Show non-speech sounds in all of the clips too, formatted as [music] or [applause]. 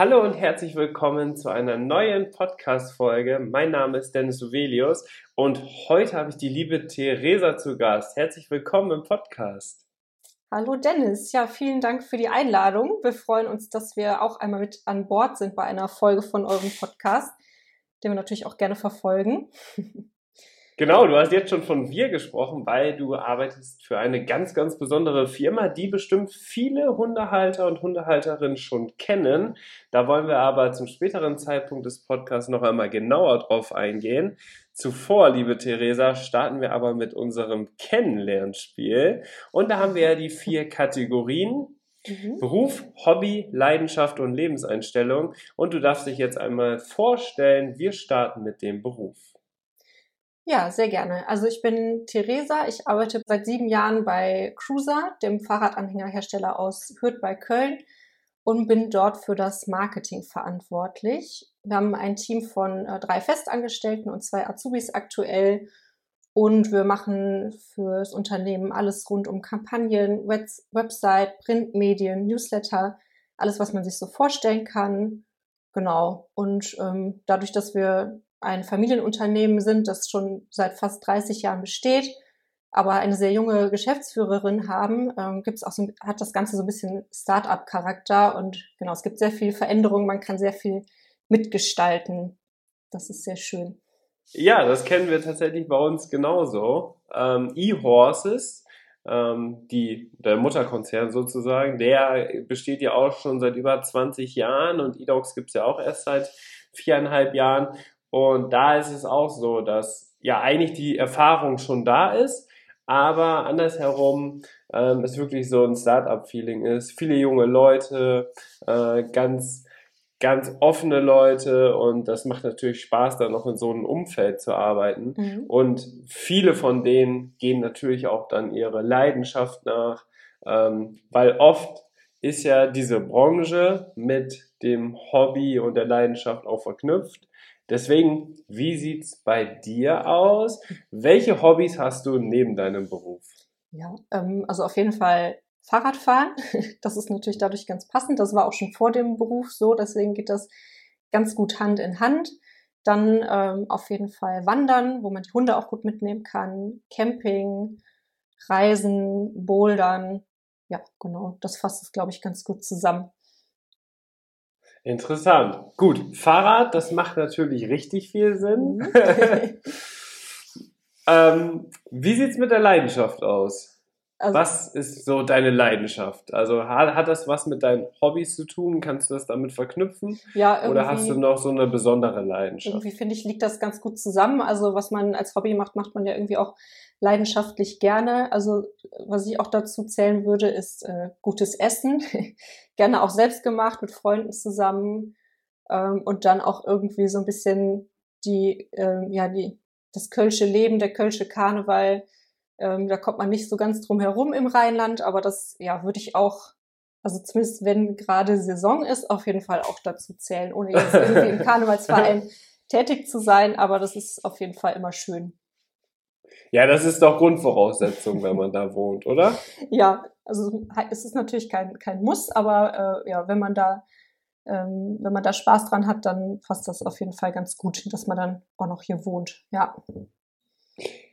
Hallo und herzlich willkommen zu einer neuen Podcast-Folge. Mein Name ist Dennis Uvelius und heute habe ich die liebe Theresa zu Gast. Herzlich willkommen im Podcast. Hallo Dennis, ja, vielen Dank für die Einladung. Wir freuen uns, dass wir auch einmal mit an Bord sind bei einer Folge von eurem Podcast, den wir natürlich auch gerne verfolgen. [laughs] Genau, du hast jetzt schon von wir gesprochen, weil du arbeitest für eine ganz, ganz besondere Firma, die bestimmt viele Hundehalter und Hundehalterinnen schon kennen. Da wollen wir aber zum späteren Zeitpunkt des Podcasts noch einmal genauer drauf eingehen. Zuvor, liebe Theresa, starten wir aber mit unserem Kennenlernspiel. Und da haben wir ja die vier Kategorien. Mhm. Beruf, Hobby, Leidenschaft und Lebenseinstellung. Und du darfst dich jetzt einmal vorstellen, wir starten mit dem Beruf. Ja, sehr gerne. Also ich bin Theresa. Ich arbeite seit sieben Jahren bei Cruiser, dem Fahrradanhängerhersteller aus Hürth bei Köln und bin dort für das Marketing verantwortlich. Wir haben ein Team von äh, drei Festangestellten und zwei Azubis aktuell und wir machen fürs Unternehmen alles rund um Kampagnen, Web Website, Printmedien, Newsletter, alles, was man sich so vorstellen kann. Genau. Und ähm, dadurch, dass wir ein Familienunternehmen sind, das schon seit fast 30 Jahren besteht, aber eine sehr junge Geschäftsführerin haben, ähm, gibt's auch so, hat das Ganze so ein bisschen Start-up-Charakter und genau, es gibt sehr viel Veränderung, man kann sehr viel mitgestalten. Das ist sehr schön. Ja, das kennen wir tatsächlich bei uns genauso. Ähm, E-Horses, ähm, die, der Mutterkonzern sozusagen, der besteht ja auch schon seit über 20 Jahren und E-Dogs gibt's ja auch erst seit viereinhalb Jahren. Und da ist es auch so, dass ja eigentlich die Erfahrung schon da ist, aber andersherum ähm, es wirklich so ein Startup-Feeling ist. Viele junge Leute, äh, ganz ganz offene Leute und das macht natürlich Spaß, da noch in so einem Umfeld zu arbeiten. Mhm. Und viele von denen gehen natürlich auch dann ihre Leidenschaft nach, ähm, weil oft ist ja diese Branche mit dem Hobby und der Leidenschaft auch verknüpft. Deswegen, wie sieht's bei dir aus? Welche Hobbys hast du neben deinem Beruf? Ja, ähm, also auf jeden Fall Fahrradfahren. [laughs] Das ist natürlich dadurch ganz passend. Das war auch schon vor dem Beruf so, deswegen geht das ganz gut Hand in Hand. Dann ähm, auf jeden Fall Wandern, wo man die Hunde auch gut mitnehmen kann. Camping, Reisen, Bouldern. Ja, genau. Das fasst es, glaube ich, ganz gut zusammen. Interessant. Gut, Fahrrad, das macht natürlich richtig viel Sinn. Mhm. [laughs] ähm, wie sieht's mit der Leidenschaft aus? Also, was ist so deine Leidenschaft? Also hat, hat, das was mit deinen Hobbys zu tun? Kannst du das damit verknüpfen? Ja, Oder hast du noch so eine besondere Leidenschaft? Irgendwie finde ich, liegt das ganz gut zusammen. Also was man als Hobby macht, macht man ja irgendwie auch leidenschaftlich gerne. Also was ich auch dazu zählen würde, ist äh, gutes Essen. [laughs] gerne auch selbst gemacht, mit Freunden zusammen. Ähm, und dann auch irgendwie so ein bisschen die, äh, ja, die, das kölsche Leben, der kölsche Karneval ähm, da kommt man nicht so ganz drum herum im Rheinland, aber das ja würde ich auch, also zumindest wenn gerade Saison ist, auf jeden Fall auch dazu zählen, ohne jetzt irgendwie im [laughs] Karnevalsverein tätig zu sein, aber das ist auf jeden Fall immer schön. Ja, das ist doch Grundvoraussetzung, wenn man da wohnt, oder? Ja, also es ist natürlich kein, kein Muss, aber äh, ja, wenn man da ähm, wenn man da Spaß dran hat, dann passt das auf jeden Fall ganz gut, dass man dann auch noch hier wohnt. Ja.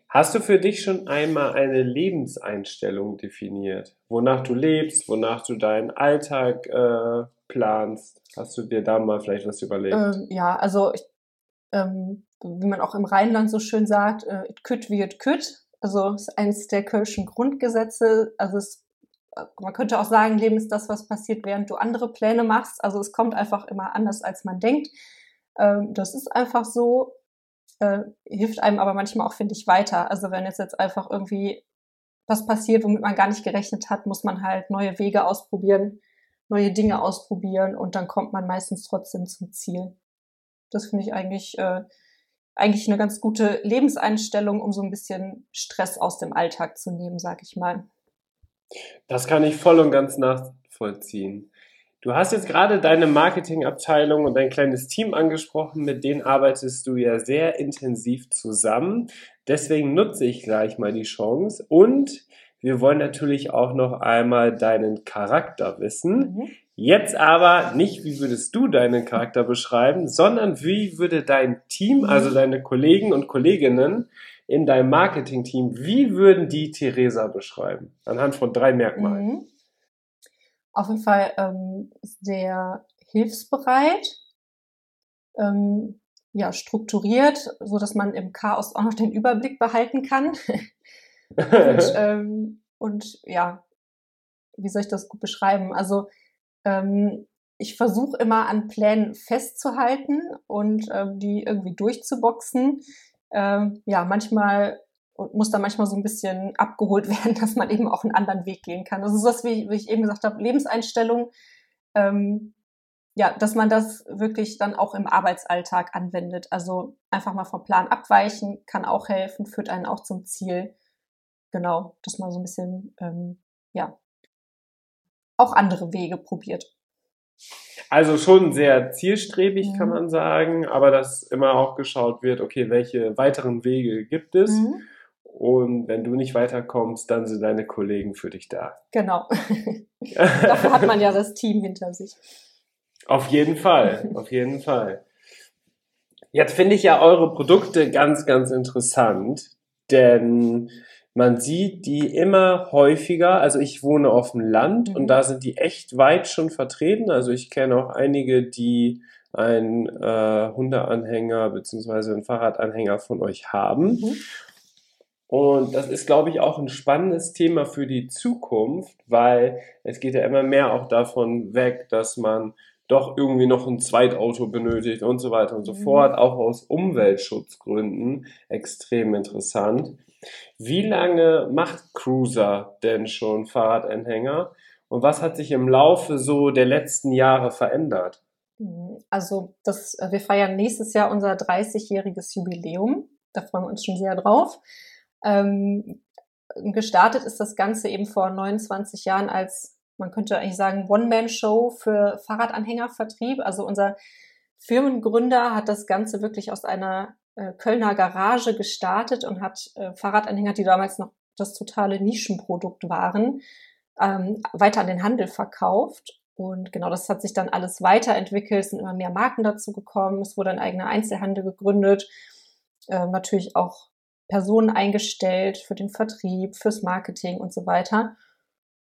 Hast du für dich schon einmal eine Lebenseinstellung definiert? Wonach du lebst, wonach du deinen Alltag äh, planst? Hast du dir da mal vielleicht was überlegt? Ähm, ja, also ich, ähm, wie man auch im Rheinland so schön sagt, äh, it could wie it could. Also ist eines der Kölschen Grundgesetze. Also es, äh, man könnte auch sagen, Leben ist das, was passiert, während du andere Pläne machst. Also es kommt einfach immer anders, als man denkt. Ähm, das ist einfach so äh, hilft einem aber manchmal auch, finde ich, weiter. Also wenn jetzt jetzt einfach irgendwie was passiert, womit man gar nicht gerechnet hat, muss man halt neue Wege ausprobieren, neue Dinge ausprobieren und dann kommt man meistens trotzdem zum Ziel. Das finde ich eigentlich äh, eigentlich eine ganz gute Lebenseinstellung, um so ein bisschen Stress aus dem Alltag zu nehmen, sag ich mal. Das kann ich voll und ganz nachvollziehen. Du hast jetzt gerade deine Marketingabteilung und dein kleines Team angesprochen, mit denen arbeitest du ja sehr intensiv zusammen. Deswegen nutze ich gleich mal die Chance und wir wollen natürlich auch noch einmal deinen Charakter wissen. Mhm. Jetzt aber nicht, wie würdest du deinen Charakter beschreiben, sondern wie würde dein Team, also deine Kollegen und Kolleginnen in deinem Marketing-Team, wie würden die Theresa beschreiben? Anhand von drei Merkmalen. Mhm. Auf jeden Fall ähm, sehr hilfsbereit, ähm, ja, strukturiert, so dass man im Chaos auch noch den Überblick behalten kann. [laughs] und, [laughs] ähm, und ja, wie soll ich das gut beschreiben? Also ähm, ich versuche immer an Plänen festzuhalten und ähm, die irgendwie durchzuboxen. Ähm, ja, manchmal muss da manchmal so ein bisschen abgeholt [laughs] werden, dass man eben auch einen anderen Weg gehen kann. Das ist was, wie, wie ich eben gesagt habe, Lebenseinstellung. Ähm, ja, dass man das wirklich dann auch im Arbeitsalltag anwendet. Also einfach mal vom Plan abweichen, kann auch helfen, führt einen auch zum Ziel. Genau, dass man so ein bisschen, ähm, ja, auch andere Wege probiert. Also schon sehr zielstrebig, mhm. kann man sagen, aber dass immer auch geschaut wird, okay, welche weiteren Wege gibt es? Mhm. Und wenn du nicht weiterkommst, dann sind deine Kollegen für dich da. Genau. [laughs] Dafür hat man ja das Team hinter sich. Auf jeden Fall, auf jeden Fall. Jetzt finde ich ja eure Produkte ganz, ganz interessant, denn man sieht die immer häufiger. Also ich wohne auf dem Land mhm. und da sind die echt weit schon vertreten. Also ich kenne auch einige, die einen äh, Hundeanhänger bzw. einen Fahrradanhänger von euch haben. Mhm. Und das ist, glaube ich, auch ein spannendes Thema für die Zukunft, weil es geht ja immer mehr auch davon weg, dass man doch irgendwie noch ein Zweitauto benötigt und so weiter und so mhm. fort, auch aus Umweltschutzgründen extrem interessant. Wie lange macht Cruiser denn schon Fahrradanhänger und was hat sich im Laufe so der letzten Jahre verändert? Mhm. Also das, äh, wir feiern nächstes Jahr unser 30-jähriges Jubiläum. Da freuen wir uns schon sehr drauf. Ähm, gestartet ist das Ganze eben vor 29 Jahren als, man könnte eigentlich sagen, One-Man-Show für Fahrradanhängervertrieb. Also unser Firmengründer hat das Ganze wirklich aus einer äh, Kölner Garage gestartet und hat äh, Fahrradanhänger, die damals noch das totale Nischenprodukt waren, ähm, weiter an den Handel verkauft. Und genau das hat sich dann alles weiterentwickelt, es sind immer mehr Marken dazu gekommen, es wurde ein eigener Einzelhandel gegründet, äh, natürlich auch Personen eingestellt für den Vertrieb, fürs Marketing und so weiter.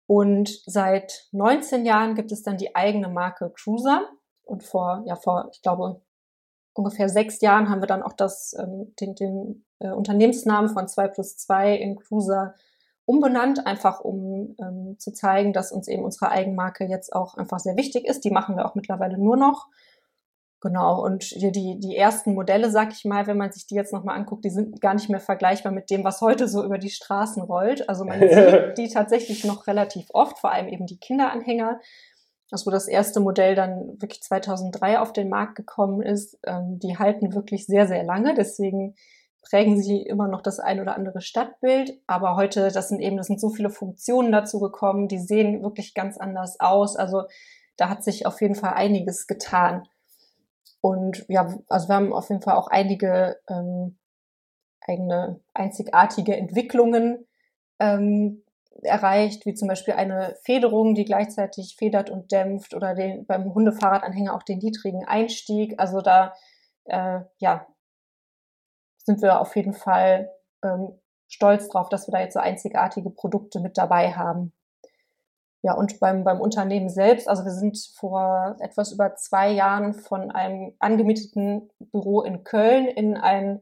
Und seit 19 Jahren gibt es dann die eigene Marke Cruiser. Und vor, ja, vor, ich glaube, ungefähr sechs Jahren haben wir dann auch das, ähm, den, den äh, Unternehmensnamen von 2 plus 2 in Cruiser umbenannt, einfach um ähm, zu zeigen, dass uns eben unsere Eigenmarke jetzt auch einfach sehr wichtig ist. Die machen wir auch mittlerweile nur noch. Genau, und hier die, die ersten Modelle, sag ich mal, wenn man sich die jetzt nochmal anguckt, die sind gar nicht mehr vergleichbar mit dem, was heute so über die Straßen rollt. Also man [laughs] sieht die tatsächlich noch relativ oft, vor allem eben die Kinderanhänger. Das wo das erste Modell dann wirklich 2003 auf den Markt gekommen ist. Ähm, die halten wirklich sehr, sehr lange. Deswegen prägen sie immer noch das ein oder andere Stadtbild. Aber heute, das sind eben, das sind so viele Funktionen dazu gekommen. Die sehen wirklich ganz anders aus. Also da hat sich auf jeden Fall einiges getan. Und ja, also wir haben auf jeden Fall auch einige ähm, eigene einzigartige Entwicklungen ähm, erreicht, wie zum Beispiel eine Federung, die gleichzeitig federt und dämpft oder den, beim Hundefahrradanhänger auch den niedrigen Einstieg. Also da äh, ja, sind wir auf jeden Fall ähm, stolz drauf, dass wir da jetzt so einzigartige Produkte mit dabei haben. Ja, und beim, beim Unternehmen selbst, also wir sind vor etwas über zwei Jahren von einem angemieteten Büro in Köln in ein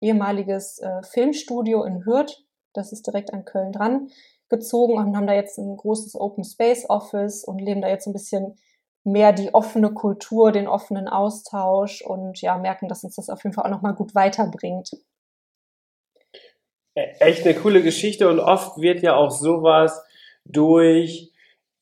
ehemaliges äh, Filmstudio in Hürth, das ist direkt an Köln dran, gezogen und haben da jetzt ein großes Open Space Office und leben da jetzt ein bisschen mehr die offene Kultur, den offenen Austausch und ja, merken, dass uns das auf jeden Fall auch nochmal gut weiterbringt. E, echt eine coole Geschichte und oft wird ja auch sowas durch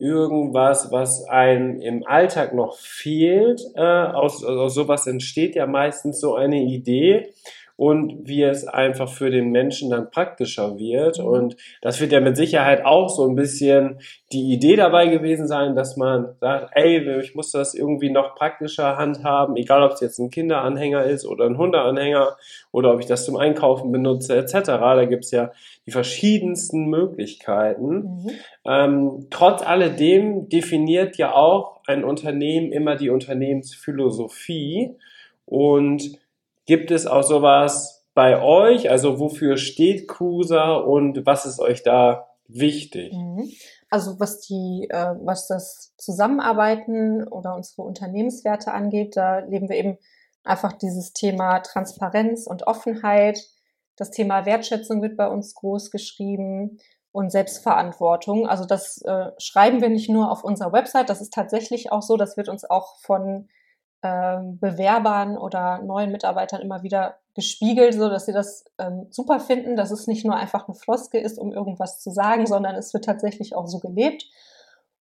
irgendwas, was einem im Alltag noch fehlt. Äh, aus, aus sowas entsteht ja meistens so eine Idee. Und wie es einfach für den Menschen dann praktischer wird. Und das wird ja mit Sicherheit auch so ein bisschen die Idee dabei gewesen sein, dass man sagt, ey, ich muss das irgendwie noch praktischer handhaben, egal ob es jetzt ein Kinderanhänger ist oder ein Hundeanhänger oder ob ich das zum Einkaufen benutze etc. Da gibt's ja die verschiedensten Möglichkeiten. Mhm. Ähm, trotz alledem definiert ja auch ein Unternehmen immer die Unternehmensphilosophie und Gibt es auch sowas bei euch? Also wofür steht Cruiser und was ist euch da wichtig? Mhm. Also was die, äh, was das Zusammenarbeiten oder unsere Unternehmenswerte angeht, da leben wir eben einfach dieses Thema Transparenz und Offenheit. Das Thema Wertschätzung wird bei uns groß geschrieben und Selbstverantwortung. Also das äh, schreiben wir nicht nur auf unserer Website, das ist tatsächlich auch so, das wird uns auch von ähm, Bewerbern oder neuen Mitarbeitern immer wieder gespiegelt, so dass sie das ähm, super finden, dass es nicht nur einfach eine Floske ist, um irgendwas zu sagen, sondern es wird tatsächlich auch so gelebt.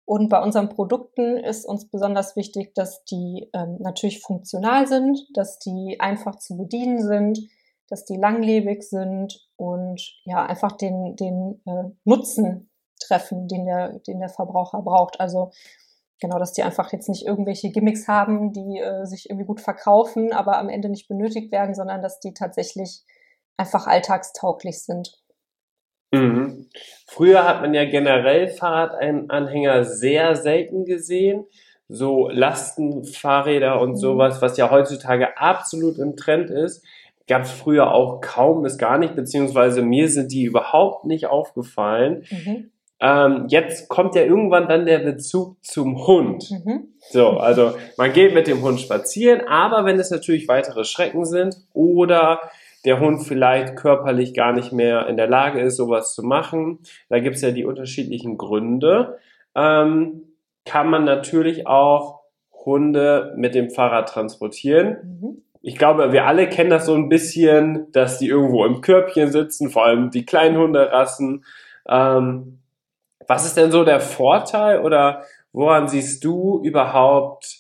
Und bei unseren Produkten ist uns besonders wichtig, dass die ähm, natürlich funktional sind, dass die einfach zu bedienen sind, dass die langlebig sind und ja einfach den, den äh, Nutzen treffen, den der, den der Verbraucher braucht. Also genau, dass die einfach jetzt nicht irgendwelche Gimmicks haben, die äh, sich irgendwie gut verkaufen, aber am Ende nicht benötigt werden, sondern dass die tatsächlich einfach alltagstauglich sind. Mhm. Früher hat man ja generell Fahrradanhänger sehr selten gesehen. So Lastenfahrräder und mhm. sowas, was ja heutzutage absolut im Trend ist, gab es früher auch kaum bis gar nicht, beziehungsweise mir sind die überhaupt nicht aufgefallen. Mhm. Ähm, jetzt kommt ja irgendwann dann der Bezug zum Hund. Mhm. So, also man geht mit dem Hund spazieren, aber wenn es natürlich weitere Schrecken sind oder der Hund vielleicht körperlich gar nicht mehr in der Lage ist, sowas zu machen, da gibt es ja die unterschiedlichen Gründe, ähm, kann man natürlich auch Hunde mit dem Fahrrad transportieren. Mhm. Ich glaube, wir alle kennen das so ein bisschen, dass die irgendwo im Körbchen sitzen, vor allem die kleinen Hunderassen. Ähm, was ist denn so der Vorteil oder woran siehst du überhaupt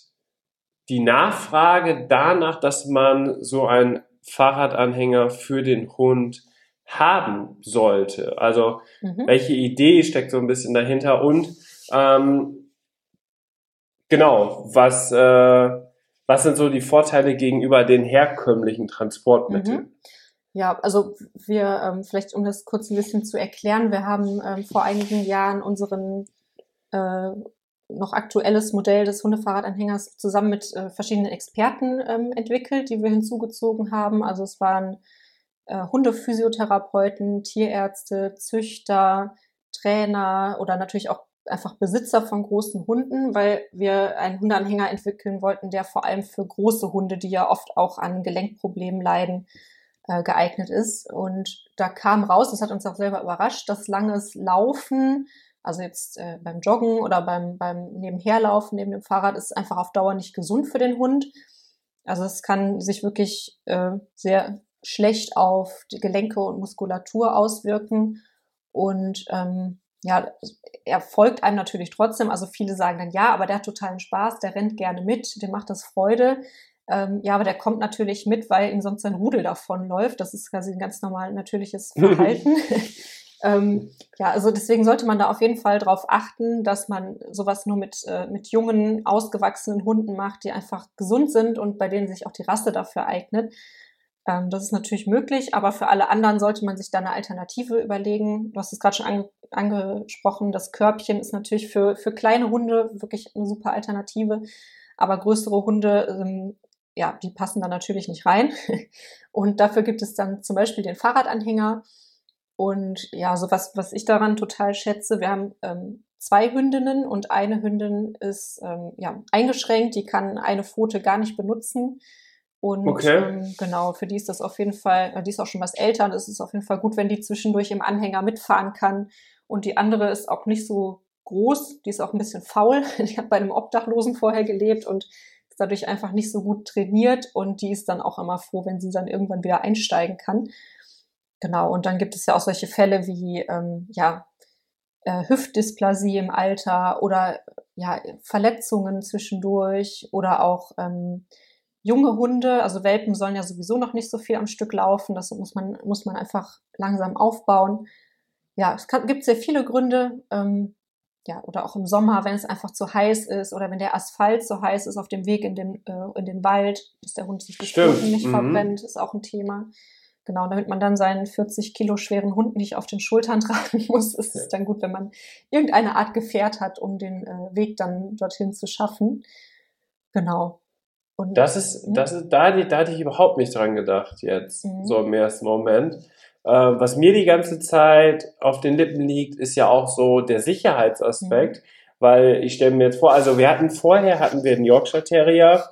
die Nachfrage danach, dass man so einen Fahrradanhänger für den Hund haben sollte? Also mhm. welche Idee steckt so ein bisschen dahinter und ähm, genau, was, äh, was sind so die Vorteile gegenüber den herkömmlichen Transportmitteln? Mhm. Ja, also wir, ähm, vielleicht um das kurz ein bisschen zu erklären, wir haben ähm, vor einigen Jahren unseren äh, noch aktuelles Modell des Hundefahrradanhängers zusammen mit äh, verschiedenen Experten ähm, entwickelt, die wir hinzugezogen haben. Also es waren äh, Hundephysiotherapeuten, Tierärzte, Züchter, Trainer oder natürlich auch einfach Besitzer von großen Hunden, weil wir einen Hundeanhänger entwickeln wollten, der vor allem für große Hunde, die ja oft auch an Gelenkproblemen leiden, äh, geeignet ist. Und da kam raus, das hat uns auch selber überrascht, dass langes Laufen, also jetzt äh, beim Joggen oder beim, beim Nebenherlaufen neben dem Fahrrad, ist einfach auf Dauer nicht gesund für den Hund. Also es kann sich wirklich äh, sehr schlecht auf die Gelenke und Muskulatur auswirken. Und ähm, ja, er folgt einem natürlich trotzdem. Also viele sagen dann, ja, aber der hat totalen Spaß, der rennt gerne mit, dem macht das Freude. Ähm, ja, aber der kommt natürlich mit, weil ihm sonst sein Rudel davonläuft. Das ist quasi ein ganz normal natürliches [laughs] Verhalten. [laughs] ähm, ja, also deswegen sollte man da auf jeden Fall darauf achten, dass man sowas nur mit, äh, mit jungen, ausgewachsenen Hunden macht, die einfach gesund sind und bei denen sich auch die Rasse dafür eignet. Ähm, das ist natürlich möglich, aber für alle anderen sollte man sich da eine Alternative überlegen. Du hast es gerade schon ange angesprochen, das Körbchen ist natürlich für, für kleine Hunde wirklich eine super Alternative. Aber größere Hunde ähm, ja, die passen da natürlich nicht rein. [laughs] Und dafür gibt es dann zum Beispiel den Fahrradanhänger. Und ja, so was, was ich daran total schätze, wir haben ähm, zwei Hündinnen und eine Hündin ist ähm, ja, eingeschränkt, die kann eine Pfote gar nicht benutzen. Und okay. ähm, genau, für die ist das auf jeden Fall, äh, die ist auch schon was älter und es ist auf jeden Fall gut, wenn die zwischendurch im Anhänger mitfahren kann. Und die andere ist auch nicht so groß, die ist auch ein bisschen faul. [laughs] Die hat bei einem Obdachlosen vorher gelebt und dadurch einfach nicht so gut trainiert und die ist dann auch immer froh, wenn sie dann irgendwann wieder einsteigen kann. Genau, und dann gibt es ja auch solche Fälle wie ähm, ja, äh, Hüftdysplasie im Alter oder ja, Verletzungen zwischendurch oder auch ähm, junge Hunde, also Welpen sollen ja sowieso noch nicht so viel am Stück laufen. Das muss man, muss man einfach langsam aufbauen. Ja, es gibt sehr viele Gründe. Ähm, ja, oder auch im Sommer, wenn es einfach zu heiß ist oder wenn der Asphalt so heiß ist auf dem Weg in den, äh, in den Wald, dass der Hund sich die Pfoten nicht mhm. verbrennt, ist auch ein Thema. Genau, damit man dann seinen 40 Kilo schweren Hund nicht auf den Schultern [laughs] tragen muss, ist es dann gut, wenn man irgendeine Art Gefährt hat, um den äh, Weg dann dorthin zu schaffen. Genau. Und, das ist, ja. das ist, da, da hatte ich überhaupt nicht dran gedacht jetzt, mhm. so im ersten Moment. Äh, was mir die ganze Zeit auf den Lippen liegt, ist ja auch so der Sicherheitsaspekt, mhm. weil ich stelle mir jetzt vor, also wir hatten vorher hatten wir einen Yorkshire Terrier,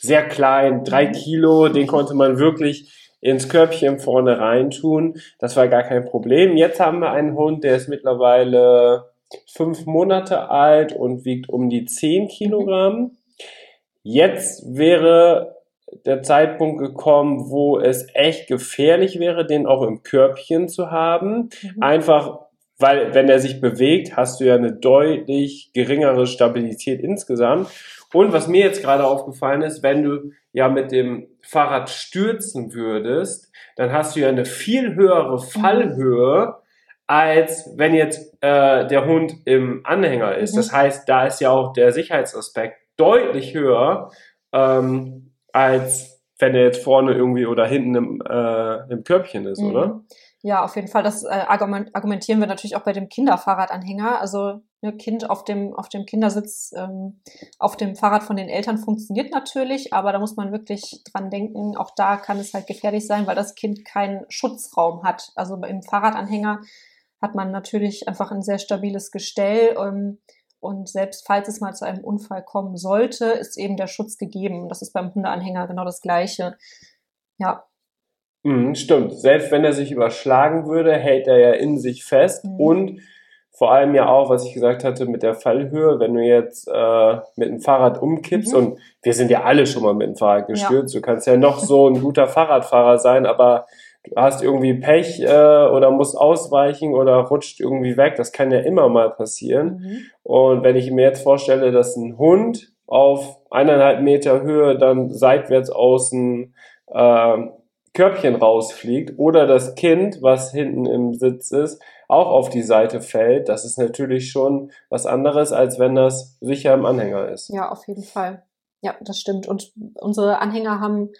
sehr klein, drei mhm. Kilo, den konnte man wirklich ins Körbchen vorne reintun. Das war gar kein Problem. Jetzt haben wir einen Hund, der ist mittlerweile fünf Monate alt und wiegt um die zehn Kilogramm. Jetzt wäre der Zeitpunkt gekommen, wo es echt gefährlich wäre, den auch im Körbchen zu haben. Mhm. Einfach, weil wenn er sich bewegt, hast du ja eine deutlich geringere Stabilität insgesamt. Und was mir jetzt gerade aufgefallen ist, wenn du ja mit dem Fahrrad stürzen würdest, dann hast du ja eine viel höhere mhm. Fallhöhe, als wenn jetzt äh, der Hund im Anhänger ist. Mhm. Das heißt, da ist ja auch der Sicherheitsaspekt deutlich höher. Ähm, als wenn er jetzt vorne irgendwie oder hinten im, äh, im Körbchen ist, mhm. oder? Ja, auf jeden Fall. Das äh, argumentieren wir natürlich auch bei dem Kinderfahrradanhänger. Also ne, Kind auf dem, auf dem Kindersitz ähm, auf dem Fahrrad von den Eltern funktioniert natürlich, aber da muss man wirklich dran denken, auch da kann es halt gefährlich sein, weil das Kind keinen Schutzraum hat. Also im Fahrradanhänger hat man natürlich einfach ein sehr stabiles Gestell. Ähm, und selbst falls es mal zu einem Unfall kommen sollte, ist eben der Schutz gegeben. Das ist beim Hundeanhänger genau das Gleiche. Ja. Mhm, stimmt. Selbst wenn er sich überschlagen würde, hält er ja in sich fest mhm. und vor allem ja auch, was ich gesagt hatte, mit der Fallhöhe, wenn du jetzt äh, mit dem Fahrrad umkippst mhm. und wir sind ja alle schon mal mit dem Fahrrad gestürzt, ja. du kannst ja noch so ein guter Fahrradfahrer sein, aber hast irgendwie Pech äh, oder musst ausweichen oder rutscht irgendwie weg. Das kann ja immer mal passieren. Mhm. Und wenn ich mir jetzt vorstelle, dass ein Hund auf eineinhalb Meter Höhe dann seitwärts aus dem äh, Körbchen rausfliegt oder das Kind, was hinten im Sitz ist, auch auf die Seite fällt, das ist natürlich schon was anderes, als wenn das sicher im Anhänger ist. Ja, auf jeden Fall. Ja, das stimmt. Und unsere Anhänger haben,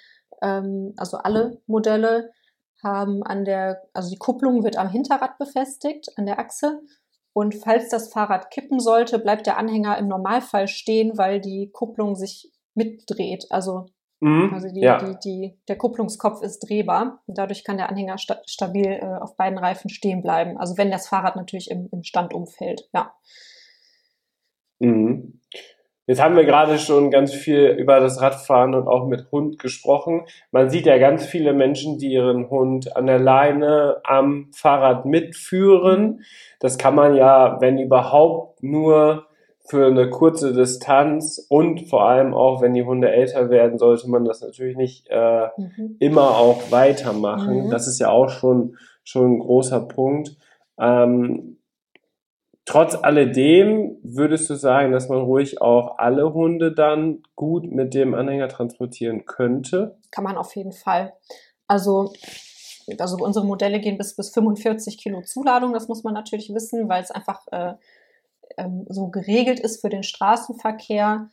ähm, also alle Modelle, haben an der, also die Kupplung wird am Hinterrad befestigt, an der Achse. Und falls das Fahrrad kippen sollte, bleibt der Anhänger im Normalfall stehen, weil die Kupplung sich mitdreht. Also, mhm, also die, ja. die, die, der Kupplungskopf ist drehbar. Und dadurch kann der Anhänger sta stabil äh, auf beiden Reifen stehen bleiben. Also wenn das Fahrrad natürlich im, im Stand umfällt, ja. Mhm. Jetzt haben wir gerade schon ganz viel über das Radfahren und auch mit Hund gesprochen. Man sieht ja ganz viele Menschen, die ihren Hund an der Leine am Fahrrad mitführen. Das kann man ja, wenn überhaupt, nur für eine kurze Distanz und vor allem auch, wenn die Hunde älter werden, sollte man das natürlich nicht äh, mhm. immer auch weitermachen. Mhm. Das ist ja auch schon, schon ein großer Punkt. Ähm, Trotz alledem würdest du sagen, dass man ruhig auch alle Hunde dann gut mit dem Anhänger transportieren könnte? Kann man auf jeden Fall. Also, also unsere Modelle gehen bis, bis 45 Kilo Zuladung, das muss man natürlich wissen, weil es einfach äh, ähm, so geregelt ist für den Straßenverkehr,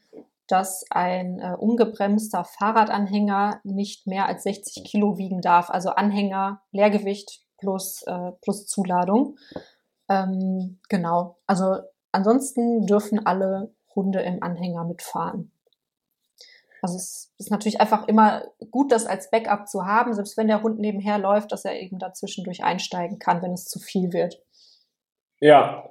dass ein äh, ungebremster Fahrradanhänger nicht mehr als 60 Kilo wiegen darf. Also Anhänger, Leergewicht plus, äh, plus Zuladung. Ähm, genau. Also ansonsten dürfen alle Hunde im Anhänger mitfahren. Also es ist natürlich einfach immer gut, das als Backup zu haben, selbst wenn der Hund nebenher läuft, dass er eben dazwischendurch einsteigen kann, wenn es zu viel wird. Ja.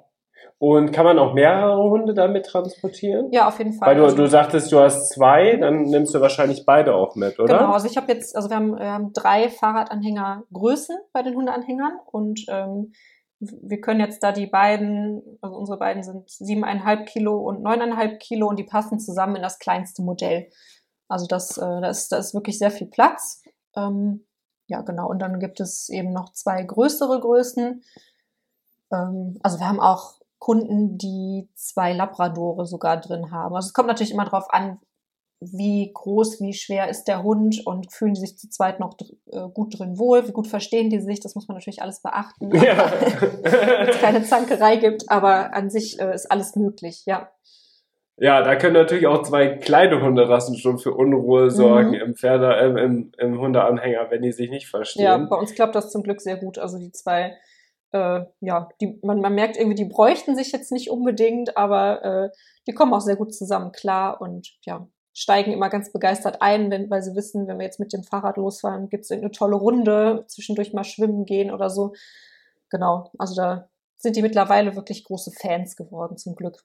Und kann man auch mehrere Hunde damit transportieren? Ja, auf jeden Fall. Weil du, also du sagtest, du hast zwei, dann nimmst du wahrscheinlich beide auch mit, oder? Genau, also ich habe jetzt, also wir haben, wir haben drei Fahrradanhänger Größen bei den Hundeanhängern und ähm, wir können jetzt da die beiden, also unsere beiden sind siebeneinhalb Kilo und neuneinhalb Kilo und die passen zusammen in das kleinste Modell. Also das, äh, da, ist, ist wirklich sehr viel Platz. Ähm, ja, genau. Und dann gibt es eben noch zwei größere Größen. Ähm, also wir haben auch Kunden, die zwei Labradore sogar drin haben. Also es kommt natürlich immer darauf an, wie groß, wie schwer ist der Hund und fühlen die sich zu zweit noch äh, gut drin wohl, wie gut verstehen die sich, das muss man natürlich alles beachten, ja. [laughs] es keine Zankerei gibt, aber an sich äh, ist alles möglich, ja. Ja, da können natürlich auch zwei kleine Hunderassen schon für Unruhe sorgen mhm. im Pferde, äh, im, im Hundeanhänger, wenn die sich nicht verstehen. Ja, bei uns klappt das zum Glück sehr gut. Also die zwei, äh, ja, die, man, man merkt irgendwie, die bräuchten sich jetzt nicht unbedingt, aber äh, die kommen auch sehr gut zusammen klar und ja, steigen immer ganz begeistert ein, wenn, weil sie wissen, wenn wir jetzt mit dem Fahrrad losfahren, gibt es eine tolle Runde, zwischendurch mal schwimmen gehen oder so. Genau, also da sind die mittlerweile wirklich große Fans geworden, zum Glück.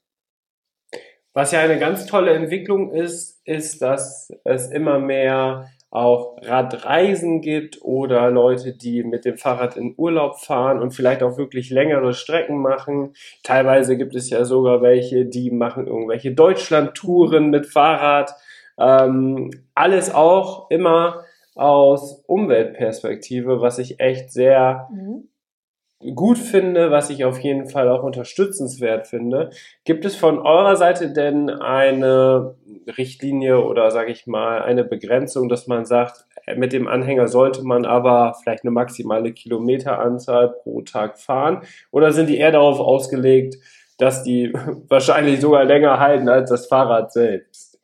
Was ja eine ganz tolle Entwicklung ist, ist, dass es immer mehr auch Radreisen gibt oder Leute, die mit dem Fahrrad in Urlaub fahren und vielleicht auch wirklich längere Strecken machen. Teilweise gibt es ja sogar welche, die machen irgendwelche Deutschland-Touren mit Fahrrad. Ähm, alles auch immer aus Umweltperspektive, was ich echt sehr mhm gut finde, was ich auf jeden Fall auch unterstützenswert finde. Gibt es von eurer Seite denn eine Richtlinie oder sage ich mal eine Begrenzung, dass man sagt, mit dem Anhänger sollte man aber vielleicht eine maximale Kilometeranzahl pro Tag fahren? Oder sind die eher darauf ausgelegt, dass die [laughs] wahrscheinlich sogar länger halten als das Fahrrad selbst?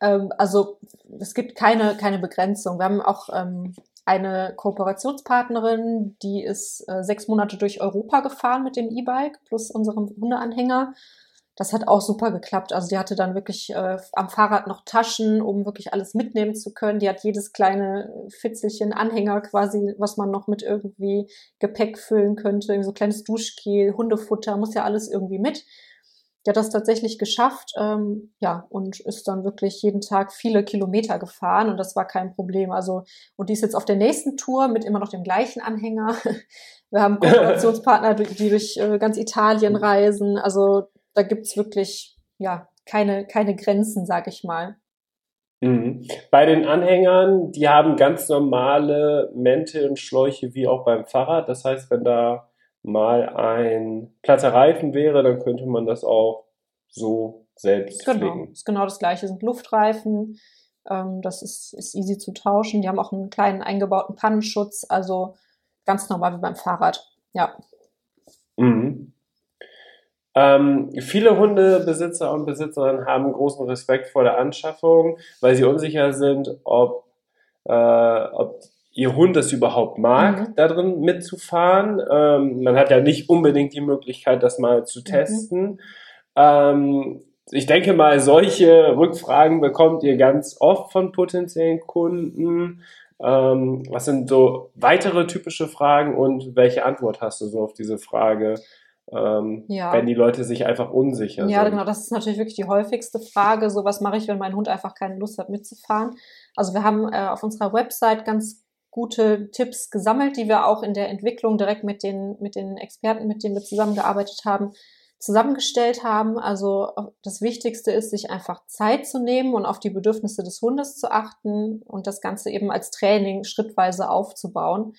Ähm, also es gibt keine, keine Begrenzung. Wir haben auch ähm, eine Kooperationspartnerin, die ist äh, sechs Monate durch Europa gefahren mit dem E-Bike plus unserem Hundeanhänger. Das hat auch super geklappt. Also die hatte dann wirklich äh, am Fahrrad noch Taschen, um wirklich alles mitnehmen zu können. Die hat jedes kleine Fitzelchen Anhänger quasi, was man noch mit irgendwie Gepäck füllen könnte. Irgendwie so kleines Duschgel, Hundefutter, muss ja alles irgendwie mit die hat das tatsächlich geschafft, ähm, ja, und ist dann wirklich jeden Tag viele Kilometer gefahren und das war kein Problem. Also, und die ist jetzt auf der nächsten Tour mit immer noch dem gleichen Anhänger. [laughs] Wir haben Kooperationspartner, die durch äh, ganz Italien reisen. Also da gibt's wirklich, ja, keine, keine Grenzen, sag ich mal. Mhm. Bei den Anhängern, die haben ganz normale Mäntel und Schläuche wie auch beim Fahrrad. Das heißt, wenn da mal ein platter Reifen wäre, dann könnte man das auch so selbst genau. pflegen. Ist genau das gleiche, sind Luftreifen. Ähm, das ist, ist easy zu tauschen. Die haben auch einen kleinen eingebauten Pannenschutz, also ganz normal wie beim Fahrrad. Ja. Mhm. Ähm, viele Hundebesitzer und Besitzerinnen haben großen Respekt vor der Anschaffung, weil sie unsicher sind, ob, äh, ob ihr Hund es überhaupt mag, mhm. da drin mitzufahren. Ähm, man hat ja nicht unbedingt die Möglichkeit, das mal zu mhm. testen. Mhm. Ähm, ich denke mal, solche Rückfragen bekommt ihr ganz oft von potenziellen Kunden. Ähm, was sind so weitere typische Fragen und welche Antwort hast du so auf diese Frage? Ähm, ja. wenn die Leute sich einfach unsicher ja, sind. Ja, genau, das ist natürlich wirklich die häufigste Frage. So, was mache ich, wenn mein Hund einfach keine Lust hat mitzufahren? Also wir haben äh, auf unserer Website ganz gute Tipps gesammelt, die wir auch in der Entwicklung direkt mit den, mit den Experten, mit denen wir zusammengearbeitet haben, zusammengestellt haben. Also das Wichtigste ist, sich einfach Zeit zu nehmen und auf die Bedürfnisse des Hundes zu achten und das Ganze eben als Training schrittweise aufzubauen.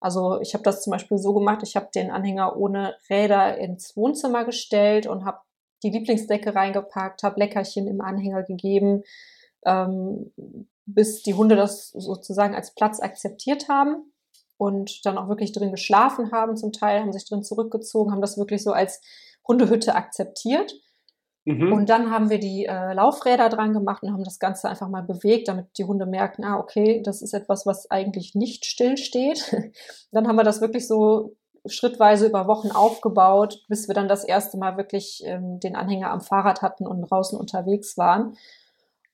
Also ich habe das zum Beispiel so gemacht, ich habe den Anhänger ohne Räder ins Wohnzimmer gestellt und habe die Lieblingsdecke reingepackt, habe Leckerchen im Anhänger gegeben, ähm, bis die Hunde das sozusagen als Platz akzeptiert haben und dann auch wirklich drin geschlafen haben zum Teil, haben sich drin zurückgezogen, haben das wirklich so als Hundehütte akzeptiert. Mhm. Und dann haben wir die äh, Laufräder dran gemacht und haben das Ganze einfach mal bewegt, damit die Hunde merken, ah, okay, das ist etwas, was eigentlich nicht still steht. [laughs] dann haben wir das wirklich so schrittweise über Wochen aufgebaut, bis wir dann das erste Mal wirklich ähm, den Anhänger am Fahrrad hatten und draußen unterwegs waren.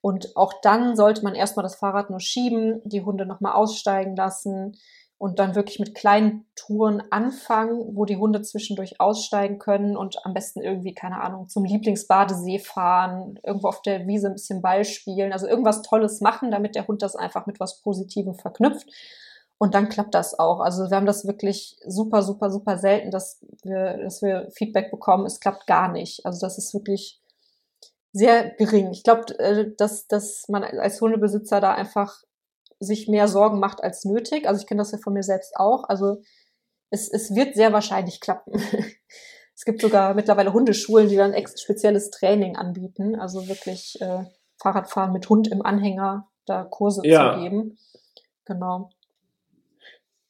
Und auch dann sollte man erstmal das Fahrrad nur schieben, die Hunde nochmal aussteigen lassen und dann wirklich mit kleinen Touren anfangen, wo die Hunde zwischendurch aussteigen können und am besten irgendwie, keine Ahnung, zum Lieblingsbadesee fahren, irgendwo auf der Wiese ein bisschen Ball spielen, also irgendwas Tolles machen, damit der Hund das einfach mit was Positivem verknüpft. Und dann klappt das auch. Also wir haben das wirklich super, super, super selten, dass wir, dass wir Feedback bekommen, es klappt gar nicht. Also das ist wirklich sehr gering. Ich glaube, äh, dass, dass man als Hundebesitzer da einfach sich mehr Sorgen macht als nötig. Also ich kenne das ja von mir selbst auch. Also es, es wird sehr wahrscheinlich klappen. [laughs] es gibt sogar mittlerweile Hundeschulen, die dann spezielles Training anbieten. Also wirklich, äh, Fahrradfahren mit Hund im Anhänger da Kurse Ja. zu geben. Genau.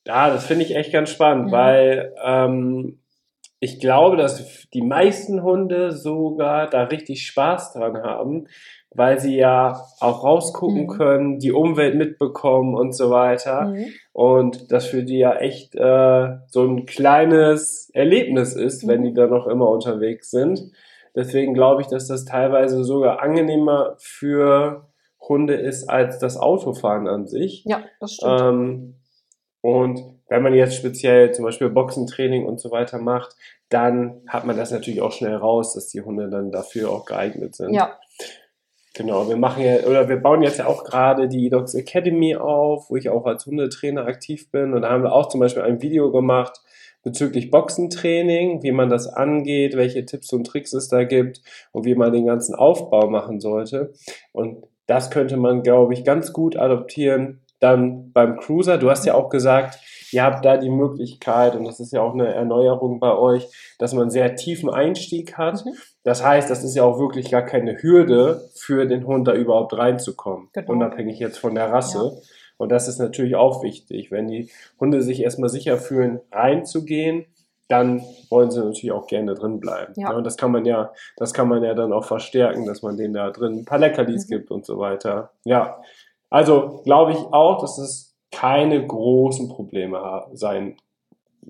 Ja, das finde ich echt ganz spannend, Mhm. weil ähm, ich glaube, dass die meisten Hunde sogar da richtig Spaß dran haben, weil sie ja auch rausgucken Mhm. können, die Umwelt mitbekommen und so weiter. Mhm. Und das für die ja echt äh, so ein kleines Erlebnis ist, wenn Mhm. die da noch immer unterwegs sind. Deswegen glaube ich, dass das teilweise sogar angenehmer für Hunde ist als das Autofahren an sich. Ja, das stimmt. Ähm, und wenn man jetzt speziell zum Beispiel Boxentraining und so weiter macht, dann hat man das natürlich auch schnell raus, dass die Hunde dann dafür auch geeignet sind. ja, Genau, wir machen ja, oder wir bauen jetzt ja auch gerade die Dogs Academy auf, wo ich auch als Hundetrainer aktiv bin. Und da haben wir auch zum Beispiel ein Video gemacht bezüglich Boxentraining, wie man das angeht, welche Tipps und Tricks es da gibt und wie man den ganzen Aufbau machen sollte. Und das könnte man, glaube ich, ganz gut adoptieren dann beim Cruiser. Du hast ja auch gesagt, ihr habt da die Möglichkeit, und das ist ja auch eine Erneuerung bei euch, dass man einen sehr tiefen Einstieg hat. Mhm. Das heißt, das ist ja auch wirklich gar keine Hürde für den Hund, da überhaupt reinzukommen, Genau. unabhängig jetzt von der Rasse. Und das ist natürlich auch wichtig. Wenn die Hunde sich erstmal sicher fühlen, reinzugehen, dann wollen sie natürlich auch gerne drin bleiben. Ja. und das kann man ja, das kann man ja dann auch verstärken, dass man denen da drin ein paar Leckerlis Mhm. gibt und so weiter. Ja. Also glaube ich auch, dass es keine großen Probleme sein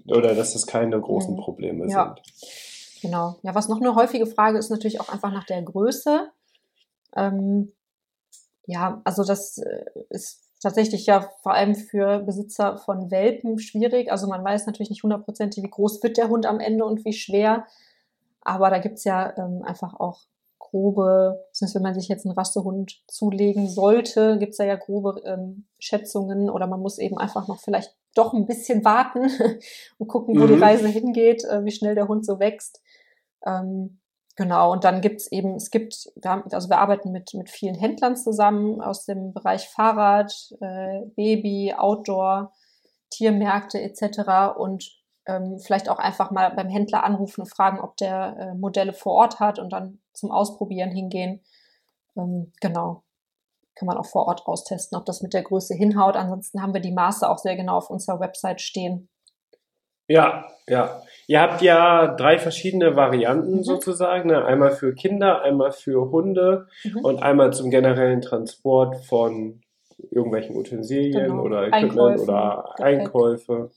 oder dass es keine großen Mhm. Probleme Ja. sind. Genau. Ja, was noch eine häufige Frage ist natürlich auch einfach nach der Größe. Ähm, ja, also das äh, ist tatsächlich ja vor allem für Besitzer von Welpen schwierig. Also man weiß natürlich nicht hundertprozentig, wie groß wird der Hund am Ende und wie schwer. Aber da gibt's ja ähm, einfach auch grobe, wenn man sich jetzt einen Rassehund zulegen sollte, gibt's da ja grobe ähm, Schätzungen oder man muss eben einfach noch vielleicht doch ein bisschen warten [laughs] und gucken, wo die Mhm. Reise hingeht, äh, wie schnell der Hund so wächst. Ähm, genau, und dann gibt's eben, es gibt, wir haben, also wir arbeiten mit, mit vielen Händlern zusammen aus dem Bereich Fahrrad, äh, Baby, Outdoor, Tiermärkte etc. und ähm, vielleicht auch einfach mal beim Händler anrufen und fragen, ob der äh, Modelle vor Ort hat und dann zum Ausprobieren hingehen. Ähm, genau. Kann man auch vor Ort austesten, ob das mit der Größe hinhaut. Ansonsten haben wir die Maße auch sehr genau auf unserer Website stehen. Ja, ja. Ihr habt ja drei verschiedene Varianten Mhm. sozusagen. Ne? Einmal für Kinder, einmal für Hunde Mhm. und einmal zum generellen Transport von irgendwelchen Utensilien Genau. oder Equipment Einkäufen, oder Gepäck. Einkäufe.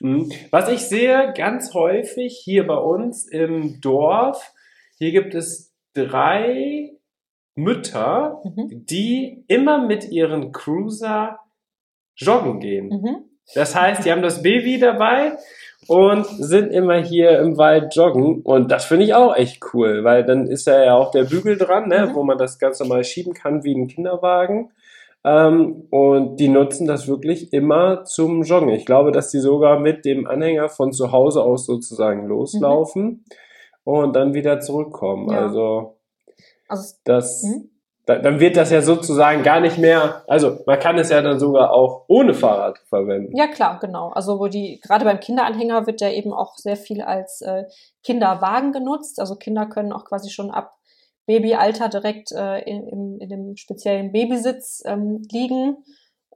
Mhm. Was ich sehe ganz häufig hier bei uns im Dorf, hier gibt es drei Mütter, Mhm. die immer mit ihren Cruiser joggen gehen. Mhm. Das heißt, die haben das Baby dabei und sind immer hier im Wald joggen. Und das finde ich auch echt cool, weil dann ist ja auch der Bügel dran, ne, Mhm. wo man das ganz normal schieben kann wie ein Kinderwagen. Ähm, und die nutzen das wirklich immer zum Joggen. Ich glaube, dass die sogar mit dem Anhänger von zu Hause aus sozusagen loslaufen und dann wieder zurückkommen. Ja. Also Also das, Mhm. da, dann wird das ja sozusagen gar nicht mehr, also man kann es ja dann sogar auch ohne Fahrrad verwenden. Ja, klar, genau. Also wo die, gerade beim Kinderanhänger wird der eben auch sehr viel als äh, Kinderwagen genutzt. Also Kinder können auch quasi schon ab Babyalter direkt äh, in, in, in dem speziellen Babysitz ähm, liegen.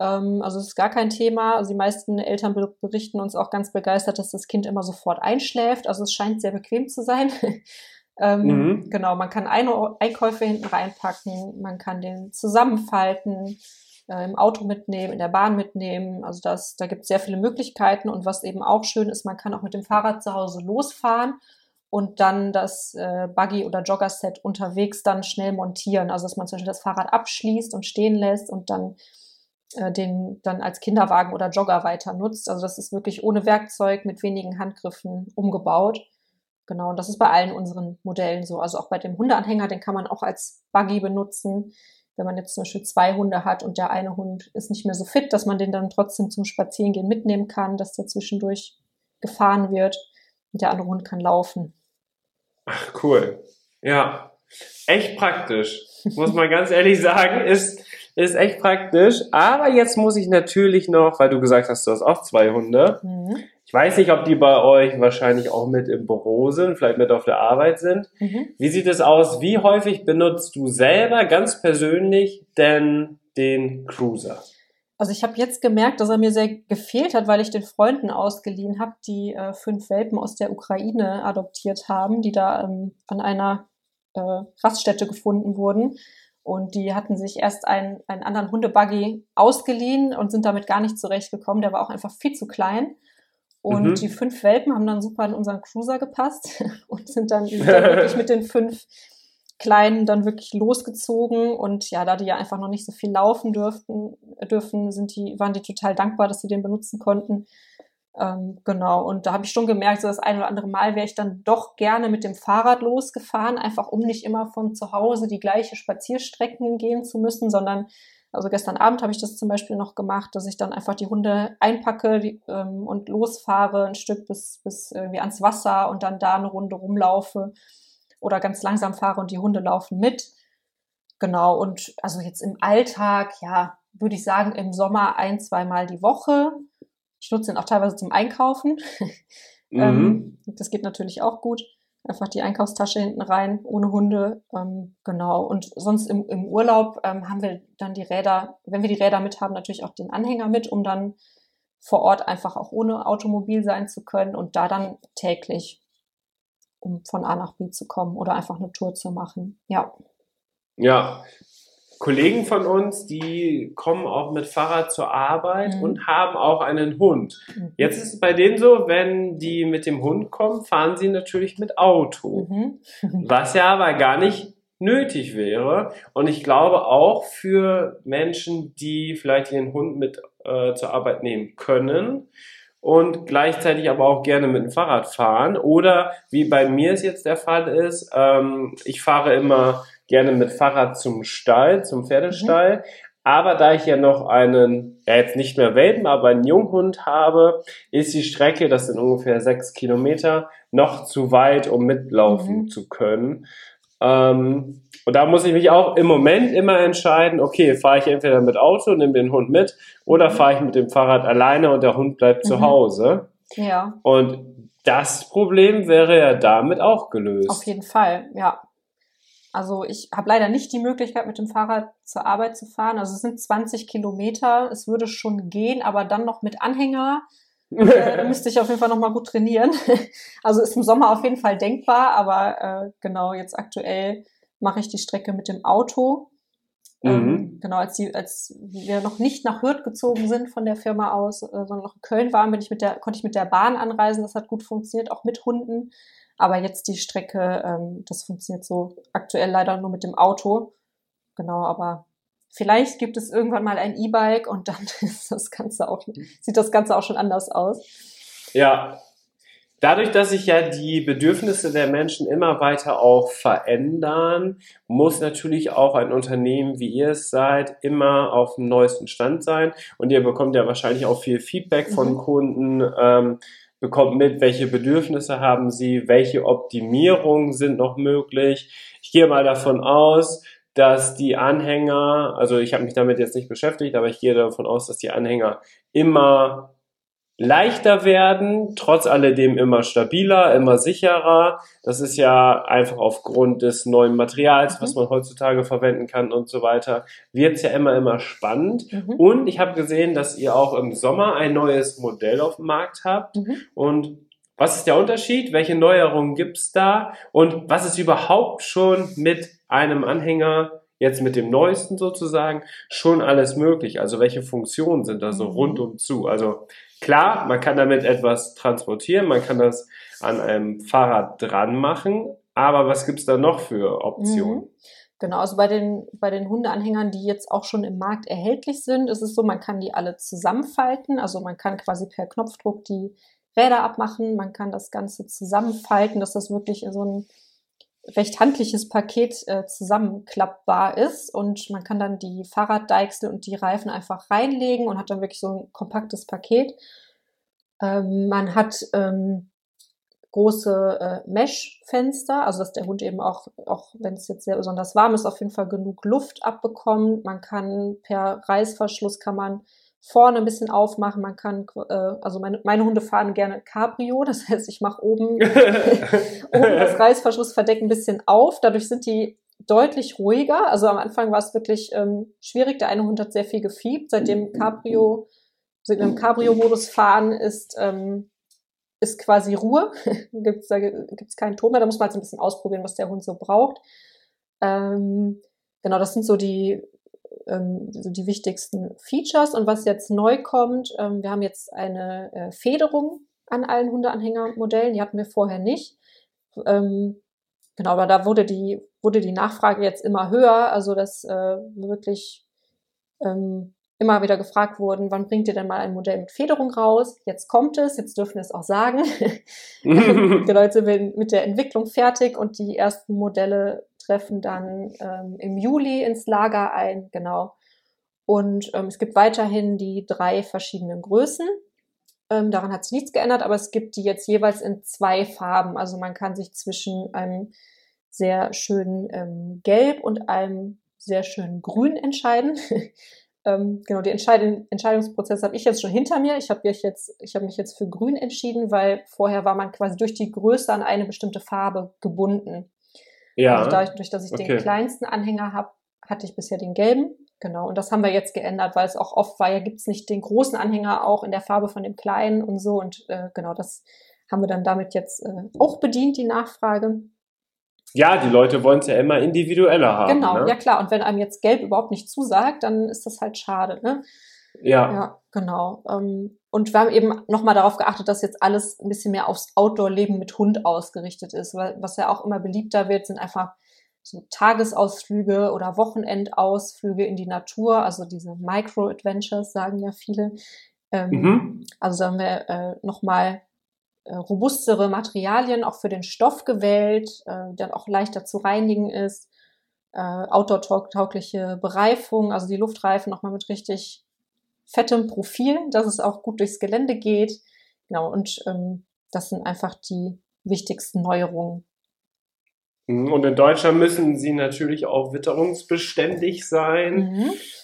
Ähm, also es ist gar kein Thema. Also die meisten Eltern be- berichten uns auch ganz begeistert, dass das Kind immer sofort einschläft. Also es scheint sehr bequem zu sein. [laughs] ähm, Mhm. Genau, man kann Ein Einkäufe hinten reinpacken, man kann den zusammenfalten, äh, im Auto mitnehmen, in der Bahn mitnehmen. Also das, da gibt es sehr viele Möglichkeiten. Und was eben auch schön ist, man kann auch mit dem Fahrrad zu Hause losfahren und dann das äh, Buggy- oder Jogger-Set unterwegs dann schnell montieren. Also dass man zum Beispiel das Fahrrad abschließt und stehen lässt und dann äh, den dann als Kinderwagen oder Jogger weiter nutzt. Also das ist wirklich ohne Werkzeug mit wenigen Handgriffen umgebaut. Genau, und das ist bei allen unseren Modellen so. Also auch bei dem Hundeanhänger, den kann man auch als Buggy benutzen. Wenn man jetzt zum Beispiel zwei Hunde hat und der eine Hund ist nicht mehr so fit, dass man den dann trotzdem zum Spazierengehen mitnehmen kann, dass der zwischendurch gefahren wird und der andere Hund kann laufen. Ach, cool. Ja, echt praktisch. Muss man ganz ehrlich sagen, ist, ist echt praktisch. Aber jetzt muss ich natürlich noch, weil du gesagt hast, du hast auch zwei Hunde. Mhm. Ich weiß nicht, ob die bei euch wahrscheinlich auch mit im Büro sind, vielleicht mit auf der Arbeit sind. Mhm. Wie sieht es aus? Wie häufig benutzt du selber ganz persönlich denn den Cruiser? Also ich habe jetzt gemerkt, dass er mir sehr gefehlt hat, weil ich den Freunden ausgeliehen habe, die äh, fünf Welpen aus der Ukraine adoptiert haben, die da ähm, an einer äh, Raststätte gefunden wurden. Und die hatten sich erst einen, einen anderen Hundebuggy ausgeliehen und sind damit gar nicht zurechtgekommen. Der war auch einfach viel zu klein. Und mhm. die fünf Welpen haben dann super in unseren Cruiser gepasst [laughs] und sind dann, sind [laughs] dann wirklich mit den fünf Kleinen dann wirklich losgezogen. Und ja, da die ja einfach noch nicht so viel laufen dürften, dürfen, sind die, waren die total dankbar, dass sie den benutzen konnten. Ähm, genau, und da habe ich schon gemerkt, so das ein oder andere Mal wäre ich dann doch gerne mit dem Fahrrad losgefahren, einfach um nicht immer von zu Hause die gleiche Spazierstrecken gehen zu müssen, sondern also gestern Abend habe ich das zum Beispiel noch gemacht, dass ich dann einfach die Hunde einpacke die, ähm, und losfahre ein Stück bis, bis irgendwie ans Wasser und dann da eine Runde rumlaufe oder ganz langsam fahre und die Hunde laufen mit. Genau, und also jetzt im Alltag, ja, würde ich sagen, im Sommer ein, zweimal die Woche. Ich nutze ihn auch teilweise zum Einkaufen. Mhm. [laughs] ähm, das geht natürlich auch gut einfach die Einkaufstasche hinten rein, ohne Hunde. Ähm, genau. Und sonst im, im Urlaub ähm, haben wir dann die Räder, wenn wir die Räder mit haben, natürlich auch den Anhänger mit, um dann vor Ort einfach auch ohne Automobil sein zu können und da dann täglich, um von A nach B zu kommen oder einfach eine Tour zu machen. Ja. Ja, Kollegen von uns, die kommen auch mit Fahrrad zur Arbeit mhm. und haben auch einen Hund. Mhm. Jetzt ist es bei denen so, wenn die mit dem Hund kommen, fahren sie natürlich mit Auto. Mhm. [laughs] was ja aber gar nicht nötig wäre. Und ich glaube auch für Menschen, die vielleicht ihren Hund mit äh, zur Arbeit nehmen können und gleichzeitig aber auch gerne mit dem Fahrrad fahren. Oder wie bei mir es jetzt der Fall ist, ähm, ich fahre immer gerne mit Fahrrad zum Stall, zum Pferdestall. Mhm. Aber da ich ja noch einen, ja jetzt nicht mehr Welpen, aber einen Junghund habe, ist die Strecke, das sind ungefähr sechs Kilometer, noch zu weit, um mitlaufen mhm. zu können. Ähm, und da muss ich mich auch im Moment immer entscheiden, okay, fahre ich entweder mit Auto, nehme den Hund mit, oder mhm. fahre ich mit dem Fahrrad alleine und der Hund bleibt mhm. zu Hause. Ja. Und das Problem wäre ja damit auch gelöst. Auf jeden Fall, ja. Also ich habe leider nicht die Möglichkeit, mit dem Fahrrad zur Arbeit zu fahren. Also es sind 20 Kilometer. Es würde schon gehen, aber dann noch mit Anhänger. äh, [laughs] müsste ich auf jeden Fall noch mal gut trainieren. [laughs] also ist im Sommer auf jeden Fall denkbar, aber äh, genau jetzt aktuell mache ich die Strecke mit dem Auto. Ähm, mhm. genau, als, die, als wir noch nicht nach Hürth gezogen sind von der Firma aus, äh, sondern noch in Köln waren, bin ich mit der, konnte ich mit der Bahn anreisen. Das hat gut funktioniert, auch mit Hunden. Aber jetzt die Strecke, ähm, das funktioniert so aktuell leider nur mit dem Auto. Genau, aber vielleicht gibt es irgendwann mal ein E-Bike und dann [laughs] ist das Ganze auch, sieht das Ganze auch schon anders aus. Ja. Dadurch, dass sich ja die Bedürfnisse der Menschen immer weiter auch verändern, muss natürlich auch ein Unternehmen, wie ihr es seid, immer auf dem neuesten Stand sein. Und ihr bekommt ja wahrscheinlich auch viel Feedback von mhm. Kunden. Ähm, bekommt mit, welche Bedürfnisse haben sie, welche Optimierungen sind noch möglich. Ich gehe mal davon aus, dass die Anhänger, also ich habe mich damit jetzt nicht beschäftigt, aber ich gehe davon aus, dass die Anhänger immer leichter werden, trotz alledem immer stabiler, immer sicherer. Das ist ja einfach aufgrund des neuen Materials, mhm. was man heutzutage verwenden kann und so weiter, wird es ja immer, immer spannend. Mhm. Und ich habe gesehen, dass ihr auch im Sommer ein neues Modell auf dem Markt habt. Mhm. Und was ist der Unterschied? Welche Neuerungen gibt's da? Und was ist überhaupt schon mit einem Anhänger jetzt mit dem neuesten sozusagen schon alles möglich? Also welche Funktionen sind da so mhm. rundum zu? Also Klar, man kann damit etwas transportieren, man kann das an einem Fahrrad dran machen, aber was gibt's da noch für Optionen? Mhm. Genau, also bei den, bei den Hundeanhängern, die jetzt auch schon im Markt erhältlich sind, ist es so, man kann die alle zusammenfalten. Also man kann quasi per Knopfdruck die Räder abmachen, man kann das Ganze zusammenfalten, dass das wirklich so ein recht handliches Paket äh, zusammenklappbar ist und man kann dann die Fahrraddeichsel und die Reifen einfach reinlegen und hat dann wirklich so ein kompaktes Paket. Ähm, man hat ähm, große äh, Mesh-Fenster, also dass der Hund eben auch, auch wenn es jetzt sehr besonders warm ist, auf jeden Fall genug Luft abbekommt. Man kann per Reißverschluss kann man vorne ein bisschen aufmachen. Man kann, äh, also meine, meine Hunde fahren gerne Cabrio, [laughs] das heißt, ich mache oben, [laughs] oben das Reißverschlussverdeck ein bisschen auf. Dadurch sind die deutlich ruhiger. Also am Anfang war es wirklich ähm, schwierig. Der eine Hund hat sehr viel gefiebt. Seitdem Cabrio, also im Cabrio-Modus fahren ist, ähm, ist quasi Ruhe. [laughs] gibt's, da gibt's keinen Ton mehr. Da muss man halt ein bisschen ausprobieren, was der Hund so braucht. Ähm, genau, das sind so die, ähm, so die wichtigsten Features. Und was jetzt neu kommt, ähm, wir haben jetzt eine äh, Federung an allen Hundeanhängermodellen. Die hatten wir vorher nicht. Ähm, genau, aber da wurde die, wurde die Nachfrage jetzt immer höher. Also, dass äh, wirklich ähm, immer wieder gefragt wurden, wann bringt ihr denn mal ein Modell mit Federung raus? Jetzt kommt es, jetzt dürfen wir es auch sagen. [laughs] [laughs] genau, jetzt sind mit der Entwicklung fertig und die ersten Modelle treffen dann ähm, im Juli ins Lager ein, genau. Und ähm, es gibt weiterhin die drei verschiedenen Größen. Ähm, daran hat sich nichts geändert, aber es gibt die jetzt jeweils in zwei Farben. Also man kann sich zwischen einem sehr schönen ähm, Gelb und einem sehr schönen Grün entscheiden. [laughs] ähm, genau, den Entscheid Entscheidungsprozess habe ich jetzt schon hinter mir. Ich habe mich habe mich jetzt für Grün entschieden, weil vorher war man quasi durch die Größe an eine bestimmte Farbe gebunden. Ja. Also dadurch, dass ich okay. den kleinsten Anhänger habe, hatte ich bisher den gelben. Genau. Und das haben wir jetzt geändert, weil es auch oft war, ja, gibt es nicht den großen Anhänger auch in der Farbe von dem kleinen und so. Und äh, genau, das haben wir dann damit jetzt äh, auch bedient, die Nachfrage. Ja, die Leute wollen es ja immer individueller haben. Genau, ne? ja klar. Und wenn einem jetzt Gelb überhaupt nicht zusagt, dann ist das halt schade. Ne? Ja. Ja, genau. Ähm, und wir haben eben nochmal darauf geachtet, dass jetzt alles ein bisschen mehr aufs Outdoor-Leben mit Hund ausgerichtet ist. Weil, was ja auch immer beliebter wird, sind einfach so Tagesausflüge oder Wochenendausflüge in die Natur, also diese Micro-Adventures, sagen ja viele. Ähm, mhm. Also da haben wir äh, nochmal äh, robustere Materialien auch für den Stoff gewählt, äh, der auch leichter zu reinigen ist, äh, outdoor-taugliche Bereifung, also die Luftreifen nochmal mit richtig fettem Profil, dass es auch gut durchs Gelände geht. Genau, und ähm, das sind einfach die wichtigsten Neuerungen. Und in Deutschland müssen sie natürlich auch witterungsbeständig sein.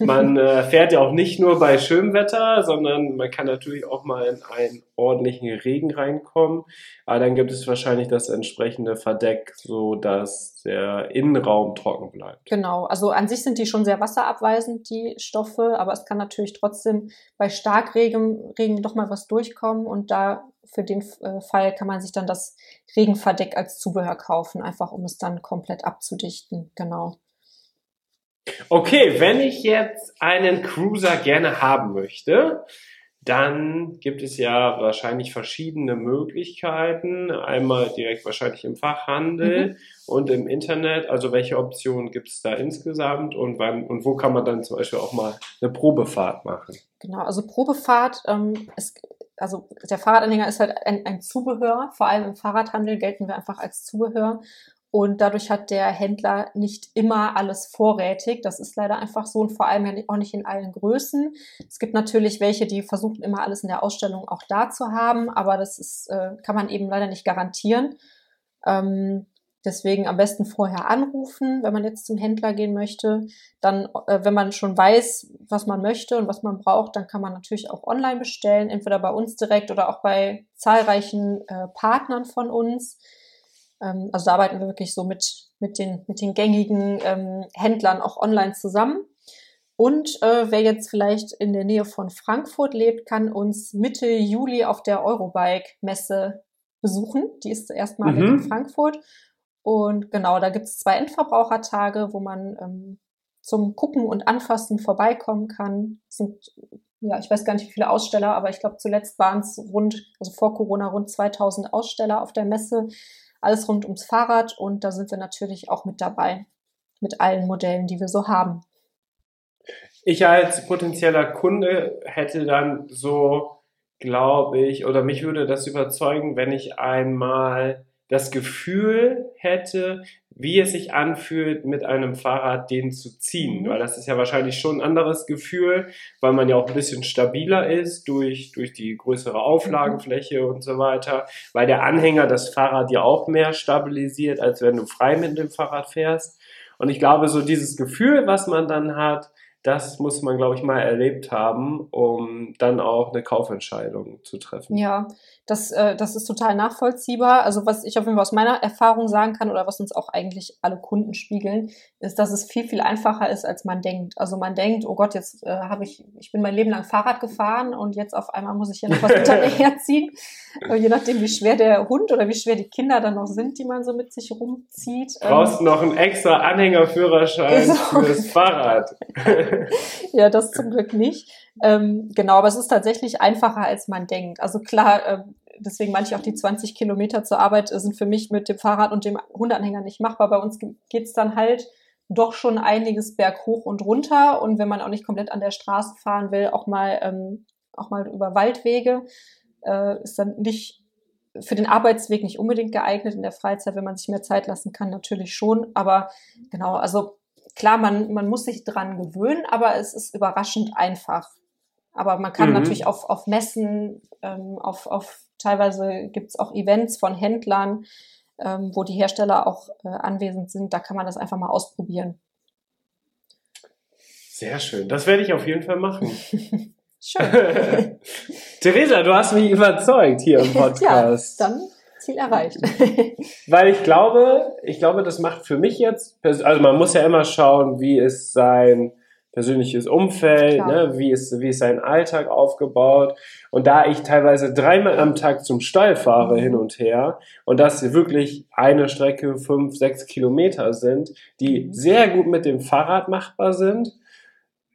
Mhm. Man äh, [laughs] fährt ja auch nicht nur bei schönem Wetter, sondern man kann natürlich auch mal in einen ordentlichen Regen reinkommen. Aber dann gibt es wahrscheinlich das entsprechende Verdeck, so dass der Innenraum trocken bleibt. Genau, also an sich sind die schon sehr wasserabweisend, die Stoffe, aber es kann natürlich trotzdem bei Starkregen Regen doch mal was durchkommen und da für den äh, Fall kann man sich dann das Regenverdeck als Zubehör kaufen, einfach um es dann komplett abzudichten. Genau. Okay, wenn ich jetzt einen Cruiser gerne haben möchte, dann gibt es ja wahrscheinlich verschiedene Möglichkeiten. Einmal direkt wahrscheinlich im Fachhandel mhm. und im Internet. Also welche Optionen gibt es da insgesamt und wann und wo kann man dann zum Beispiel auch mal eine Probefahrt machen? Genau, also Probefahrt ähm, ist also der Fahrradanhänger ist halt ein, ein Zubehör. Vor allem im Fahrradhandel gelten wir einfach als Zubehör. Und dadurch hat der Händler nicht immer alles vorrätig. Das ist leider einfach so und vor allem auch nicht in allen Größen. Es gibt natürlich welche, die versuchen immer alles in der Ausstellung auch da zu haben, aber das ist, äh, kann man eben leider nicht garantieren. Ähm, Deswegen am besten vorher anrufen, wenn man jetzt zum Händler gehen möchte. Dann, äh, wenn man schon weiß, was man möchte und was man braucht, dann kann man natürlich auch online bestellen, entweder bei uns direkt oder auch bei zahlreichen äh, Partnern von uns. Ähm, also da arbeiten wir wirklich so mit, mit, den, mit den gängigen ähm, Händlern auch online zusammen. Und äh, wer jetzt vielleicht in der Nähe von Frankfurt lebt, kann uns Mitte Juli auf der Eurobike-Messe besuchen. Die ist erstmalig mhm. in Frankfurt. Und genau, da gibt es zwei Endverbrauchertage, wo man ähm, zum Gucken und Anfassen vorbeikommen kann. Es sind, ja, ich weiß gar nicht, wie viele Aussteller, aber ich glaube, zuletzt waren es rund, also vor Corona rund 2000 Aussteller auf der Messe. Alles rund ums Fahrrad und da sind wir natürlich auch mit dabei. Mit allen Modellen, die wir so haben. Ich als potenzieller Kunde hätte dann so, glaube ich, oder mich würde das überzeugen, wenn ich einmal das Gefühl hätte, wie es sich anfühlt, mit einem Fahrrad den zu ziehen. Mhm. Weil das ist ja wahrscheinlich schon ein anderes Gefühl, weil man ja auch ein bisschen stabiler ist durch, durch die größere Auflagenfläche und so weiter. Weil der Anhänger das Fahrrad ja auch mehr stabilisiert, als wenn du frei mit dem Fahrrad fährst. Und ich glaube, so dieses Gefühl, was man dann hat, das muss man, glaube ich, mal erlebt haben, um dann auch eine Kaufentscheidung zu treffen. Ja, das, äh, das ist total nachvollziehbar. Also was ich auf jeden Fall aus meiner Erfahrung sagen kann oder was uns auch eigentlich alle Kunden spiegeln, ist, dass es viel, viel einfacher ist, als man denkt. Also man denkt, oh Gott, jetzt äh, habe ich, ich bin mein Leben lang Fahrrad gefahren und jetzt auf einmal muss ich hier noch was [laughs] hinterherziehen. äh, je nachdem, wie schwer der Hund oder wie schwer die Kinder dann noch sind, die man so mit sich rumzieht. Brauchst ähm, noch einen extra Anhängerführerschein [laughs] so. fürs [laughs] Fahrrad. ja, das zum Glück nicht. Ähm, genau, aber es ist tatsächlich einfacher, als man denkt. Also klar, äh, deswegen ich auch, die 20 Kilometer zur Arbeit sind für mich mit dem Fahrrad und dem Hundeanhänger nicht machbar. Bei uns geht's dann halt doch schon einiges berghoch und runter. Und wenn man auch nicht komplett an der Straße fahren will, auch mal, ähm, auch mal über Waldwege, äh, ist dann nicht für den Arbeitsweg nicht unbedingt geeignet. In der Freizeit, wenn man sich mehr Zeit lassen kann, natürlich schon. Aber genau, also klar, man, man muss sich dran gewöhnen, aber es ist überraschend einfach. Aber man kann mhm. natürlich auf, auf Messen, ähm, auf, auf teilweise gibt's auch Events von Händlern, ähm, wo die Hersteller auch äh, anwesend sind. Da kann man das einfach mal ausprobieren. Sehr schön. Das werde ich auf jeden Fall machen. [laughs] schön. [laughs] Theresa, du hast mich überzeugt hier im [laughs] Podcast. ja, dann Ziel erreicht. Weil ich glaube, ich glaube, das macht für mich jetzt, also man muss ja immer schauen, wie ist sein persönliches Umfeld, ne, wie ist, wie ist sein Alltag aufgebaut. Und da ich teilweise dreimal am Tag zum Stall fahre mhm. hin und her und das wirklich eine Strecke fünf, sechs Kilometer sind, die mhm. sehr gut mit dem Fahrrad machbar sind,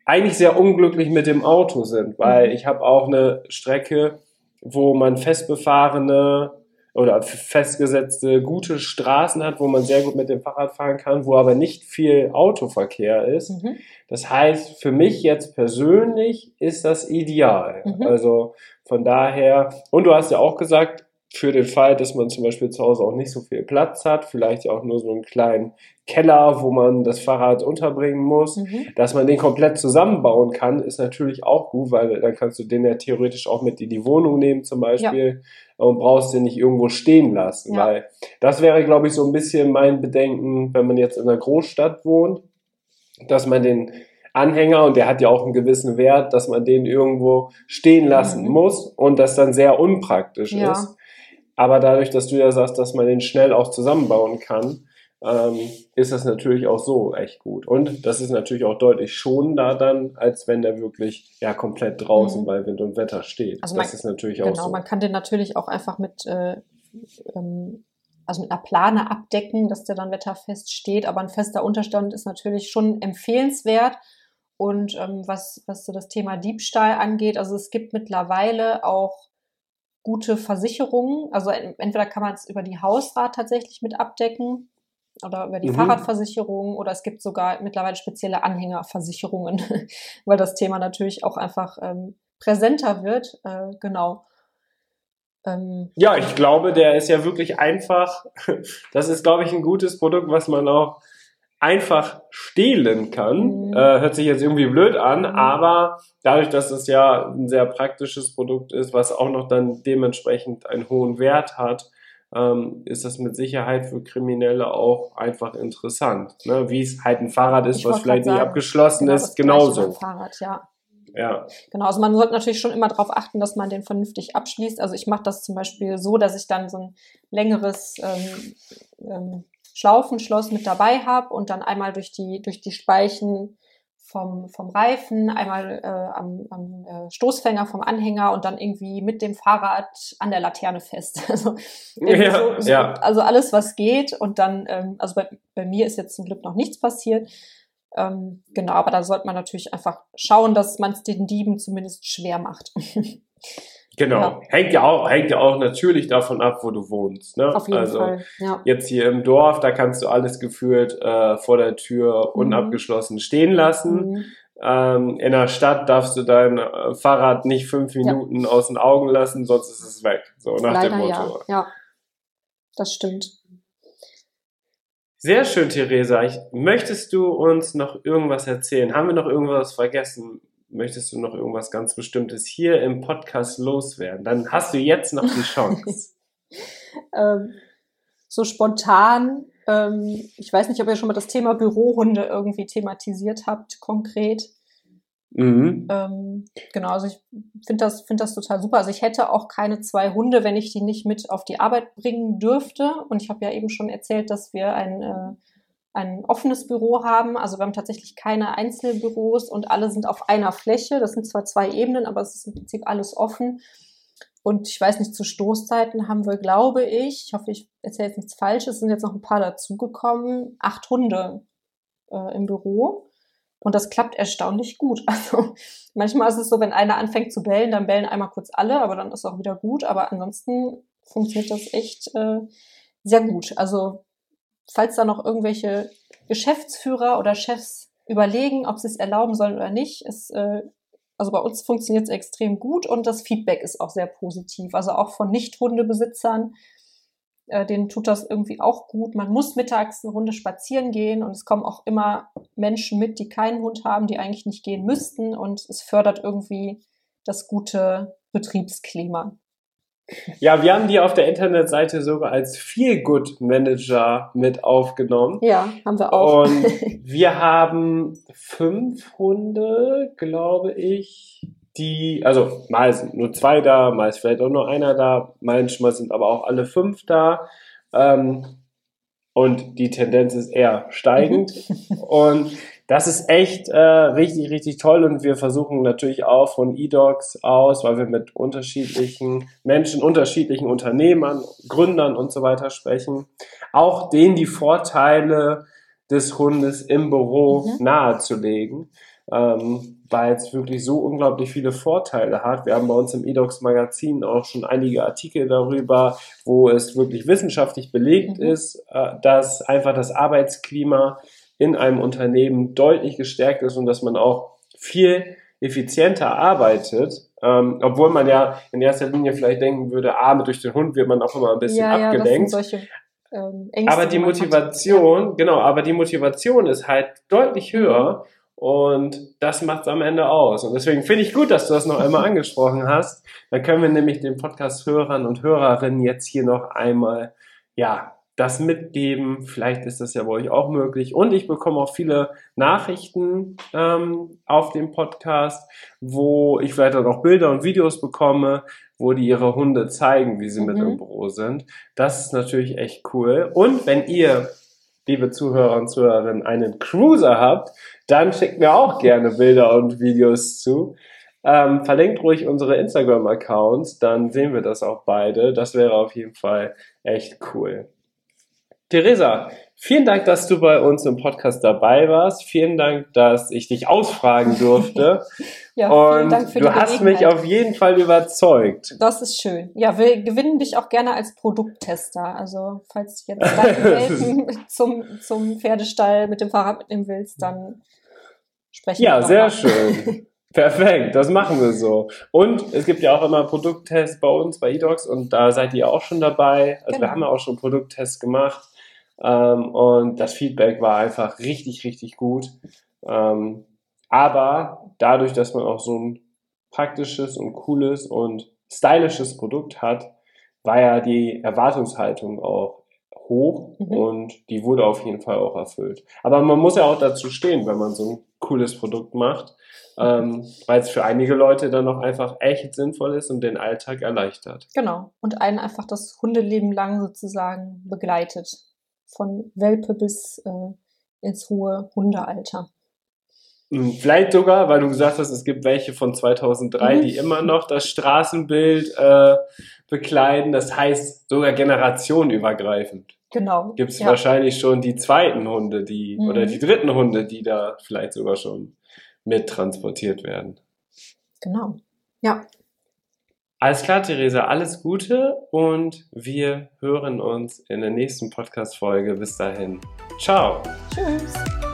eigentlich sehr unglücklich mit dem Auto sind, weil mhm. ich habe auch eine Strecke, wo man festbefahrene oder festgesetzte gute Straßen hat, wo man sehr gut mit dem Fahrrad fahren kann, wo aber nicht viel Autoverkehr ist. Mhm. Das heißt, für mich jetzt persönlich ist das ideal. Mhm. Also von daher, und du hast ja auch gesagt, für den Fall, dass man zum Beispiel zu Hause auch nicht so viel Platz hat, vielleicht ja auch nur so einen kleinen Keller, wo man das Fahrrad unterbringen muss, mhm. dass man den komplett zusammenbauen kann, ist natürlich auch gut, weil dann kannst du den ja theoretisch auch mit in die Wohnung nehmen zum Beispiel ja. und brauchst den nicht irgendwo stehen lassen, ja. weil das wäre, glaube ich, so ein bisschen mein Bedenken, wenn man jetzt in einer Großstadt wohnt, dass man den Anhänger und der hat ja auch einen gewissen Wert, dass man den irgendwo stehen lassen mhm. muss und das dann sehr unpraktisch ja. ist. Aber dadurch, dass du ja sagst, dass man den schnell auch zusammenbauen kann, ähm, ist das natürlich auch so echt gut. Und das ist natürlich auch deutlich schonender dann, als wenn der wirklich ja komplett draußen mhm. bei Wind und Wetter steht. Also das man, ist natürlich genau, auch so. Genau, man kann den natürlich auch einfach mit äh, ähm, also mit einer Plane abdecken, dass der dann wetterfest steht. Aber ein fester Unterstand ist natürlich schon empfehlenswert. Und ähm, was, was so das Thema Diebstahl angeht, also es gibt mittlerweile auch gute Versicherungen. Also entweder kann man es über die Hausrat tatsächlich mit abdecken oder über die mhm. Fahrradversicherung oder es gibt sogar mittlerweile spezielle Anhängerversicherungen, [laughs] weil das Thema natürlich auch einfach ähm, präsenter wird. Äh, genau. Ähm, ja, ich glaube, der ist ja wirklich einfach. [laughs] Das ist, glaube ich, ein gutes Produkt, was man auch einfach stehlen kann. Mhm. Äh, hört sich jetzt irgendwie blöd an, mhm. aber dadurch, dass es ja ein sehr praktisches Produkt ist, was auch noch dann dementsprechend einen hohen Wert hat, ähm, ist das mit Sicherheit für Kriminelle auch einfach interessant. Ne? Wie es halt ein Fahrrad ist, ich was vielleicht nicht abgeschlossen genau ist, genauso. Fahrrad, ja. Ja. Genau, also man sollte natürlich schon immer darauf achten, dass man den vernünftig abschließt. Also ich mache das zum Beispiel so, dass ich dann so ein längeres ähm, ähm, Schlaufenschloss mit dabei habe und dann einmal durch die, durch die Speichen vom, vom Reifen, einmal äh, am, am äh, Stoßfänger vom Anhänger und dann irgendwie mit dem Fahrrad an der Laterne fest. [laughs] Also, ja, so, so, ja. also alles, was geht. Und dann, ähm, also bei, bei mir ist jetzt zum Glück noch nichts passiert. Ähm, genau, aber da sollte man natürlich einfach schauen, dass man es den Dieben zumindest schwer macht. [laughs] Genau. Ja. Hängt ja auch, hängt ja auch natürlich davon ab, wo du wohnst. Ne? Auf jeden also Fall. Ja. Jetzt hier im Dorf, da kannst du alles geführt äh, vor der Tür mhm. unabgeschlossen stehen lassen. Mhm. Ähm, in der Stadt darfst du dein äh, Fahrrad nicht fünf Minuten ja. aus den Augen lassen, sonst ist es weg. So nach Leider dem Motto. Ja. ja, das stimmt. Sehr schön, Theresa. Ich, möchtest du uns noch irgendwas erzählen? Haben wir noch irgendwas vergessen? Möchtest du noch irgendwas ganz Bestimmtes hier im Podcast loswerden? Dann hast du jetzt noch die Chance. [laughs] ähm, so spontan, ähm, ich weiß nicht, ob ihr schon mal das Thema Bürohunde irgendwie thematisiert habt, konkret. Mhm. Ähm, genau, also ich finde das, finde das total super. Also ich hätte auch keine zwei Hunde, wenn ich die nicht mit auf die Arbeit bringen dürfte. Und ich habe ja eben schon erzählt, dass wir ein, äh, ein offenes Büro haben. Also wir haben tatsächlich keine Einzelbüros und alle sind auf einer Fläche. Das sind zwar zwei Ebenen, aber es ist im Prinzip alles offen. Und ich weiß nicht, zu Stoßzeiten haben wir, glaube ich, ich hoffe, ich erzähle jetzt nichts Falsches, sind jetzt noch ein paar dazugekommen, acht Hunde äh, im Büro. Und das klappt erstaunlich gut. [laughs] Also manchmal ist es so, wenn einer anfängt zu bellen, dann bellen einmal kurz alle, aber dann ist auch wieder gut. Aber ansonsten funktioniert das echt äh, sehr gut. Also falls da noch irgendwelche Geschäftsführer oder Chefs überlegen, ob sie es erlauben sollen oder nicht, ist äh, also bei uns funktioniert es extrem gut und das Feedback ist auch sehr positiv. Also auch von Nicht-Hundebesitzern äh, denen tut das irgendwie auch gut. Man muss mittags eine Runde spazieren gehen und es kommen auch immer Menschen mit, die keinen Hund haben, die eigentlich nicht gehen müssten und es fördert irgendwie das gute Betriebsklima. Ja, wir haben die auf der Internetseite sogar als Feel Good Manager mit aufgenommen. Ja, haben wir auch. Und [laughs] wir haben fünf Hunde, glaube ich, die, also mal sind nur zwei da, mal ist vielleicht auch nur einer da, manchmal sind aber auch alle fünf da. Ähm, und die Tendenz ist eher steigend. [laughs] Und das ist echt äh, richtig, richtig toll. Und wir versuchen natürlich auch von eDocs aus, weil wir mit unterschiedlichen Menschen, unterschiedlichen Unternehmern, Gründern und so weiter sprechen, auch denen die Vorteile des Hundes im Büro mhm. nahezulegen ähm, weil es wirklich so unglaublich viele Vorteile hat. Wir haben bei uns im eDocs Magazin auch schon einige Artikel darüber, wo es wirklich wissenschaftlich belegt mhm. ist, äh, dass einfach das Arbeitsklima in einem Unternehmen deutlich gestärkt ist und dass man auch viel effizienter arbeitet, ähm, obwohl man ja in erster Linie vielleicht denken würde, ah, durch den Hund wird man auch immer ein bisschen ja, abgelenkt. Ja, ähm, Ängste, aber die Motivation, hat. genau, aber die Motivation ist halt deutlich höher. Und das macht es am Ende aus. Und deswegen finde ich gut, dass du das noch einmal [laughs] angesprochen hast. Dann können wir nämlich den Podcast-Hörern und Hörerinnen jetzt hier noch einmal, ja, das mitgeben. Vielleicht ist das ja bei euch auch möglich. Und ich bekomme auch viele Nachrichten ähm, auf dem Podcast, wo ich vielleicht auch noch Bilder und Videos bekomme, wo die ihre Hunde zeigen, wie sie mhm. mit im Büro sind. Das ist natürlich echt cool. Und wenn ihr liebe Zuhörer und Zuhörerinnen, einen Cruiser habt, dann schickt mir auch gerne Bilder und Videos zu. Ähm, verlinkt ruhig unsere Instagram-Accounts, dann sehen wir das auch beide. Das wäre auf jeden Fall echt cool. Theresa, vielen Dank, dass du bei uns im Podcast dabei warst. Vielen Dank, dass ich dich ausfragen durfte. [laughs] ja, vielen Und Dank für du hast mich auf jeden Fall überzeugt. Das ist schön. Ja, wir gewinnen dich auch gerne als Produkttester. Also, falls du jetzt deine [laughs] zum, zum Pferdestall mit dem Fahrrad mitnehmen willst, dann sprechen ja, wir. Ja, sehr mal. schön. [laughs] Perfekt, das machen wir so. Und es gibt ja auch immer Produkttests bei uns bei eDocs und da seid ihr auch schon dabei. Also genau. wir haben ja auch schon Produkttests gemacht ähm, und das Feedback war einfach richtig, richtig gut. Ähm, aber dadurch, dass man auch so ein praktisches und cooles und stylisches Produkt hat, war ja die Erwartungshaltung auch hoch mhm. und die wurde auf jeden Fall auch erfüllt. Aber man muss ja auch dazu stehen, wenn man so ein cooles Produkt macht, ähm, weil es für einige Leute dann auch einfach echt sinnvoll ist und den Alltag erleichtert. Genau. Und einen einfach das Hundeleben lang sozusagen begleitet von Welpe bis äh, ins hohe Hundealter. Hm, vielleicht sogar, weil du gesagt hast, es gibt welche von 2003, mhm. die immer noch das Straßenbild äh, bekleiden. Das heißt sogar generationenübergreifend. Genau. Gibt es ja. wahrscheinlich schon die zweiten Hunde, die mhm. oder die dritten Hunde, die da vielleicht sogar schon mit transportiert werden. Genau. Ja. Alles klar, Theresa, alles Gute und wir hören uns in der nächsten Podcast-Folge. Bis dahin. Ciao. Tschüss.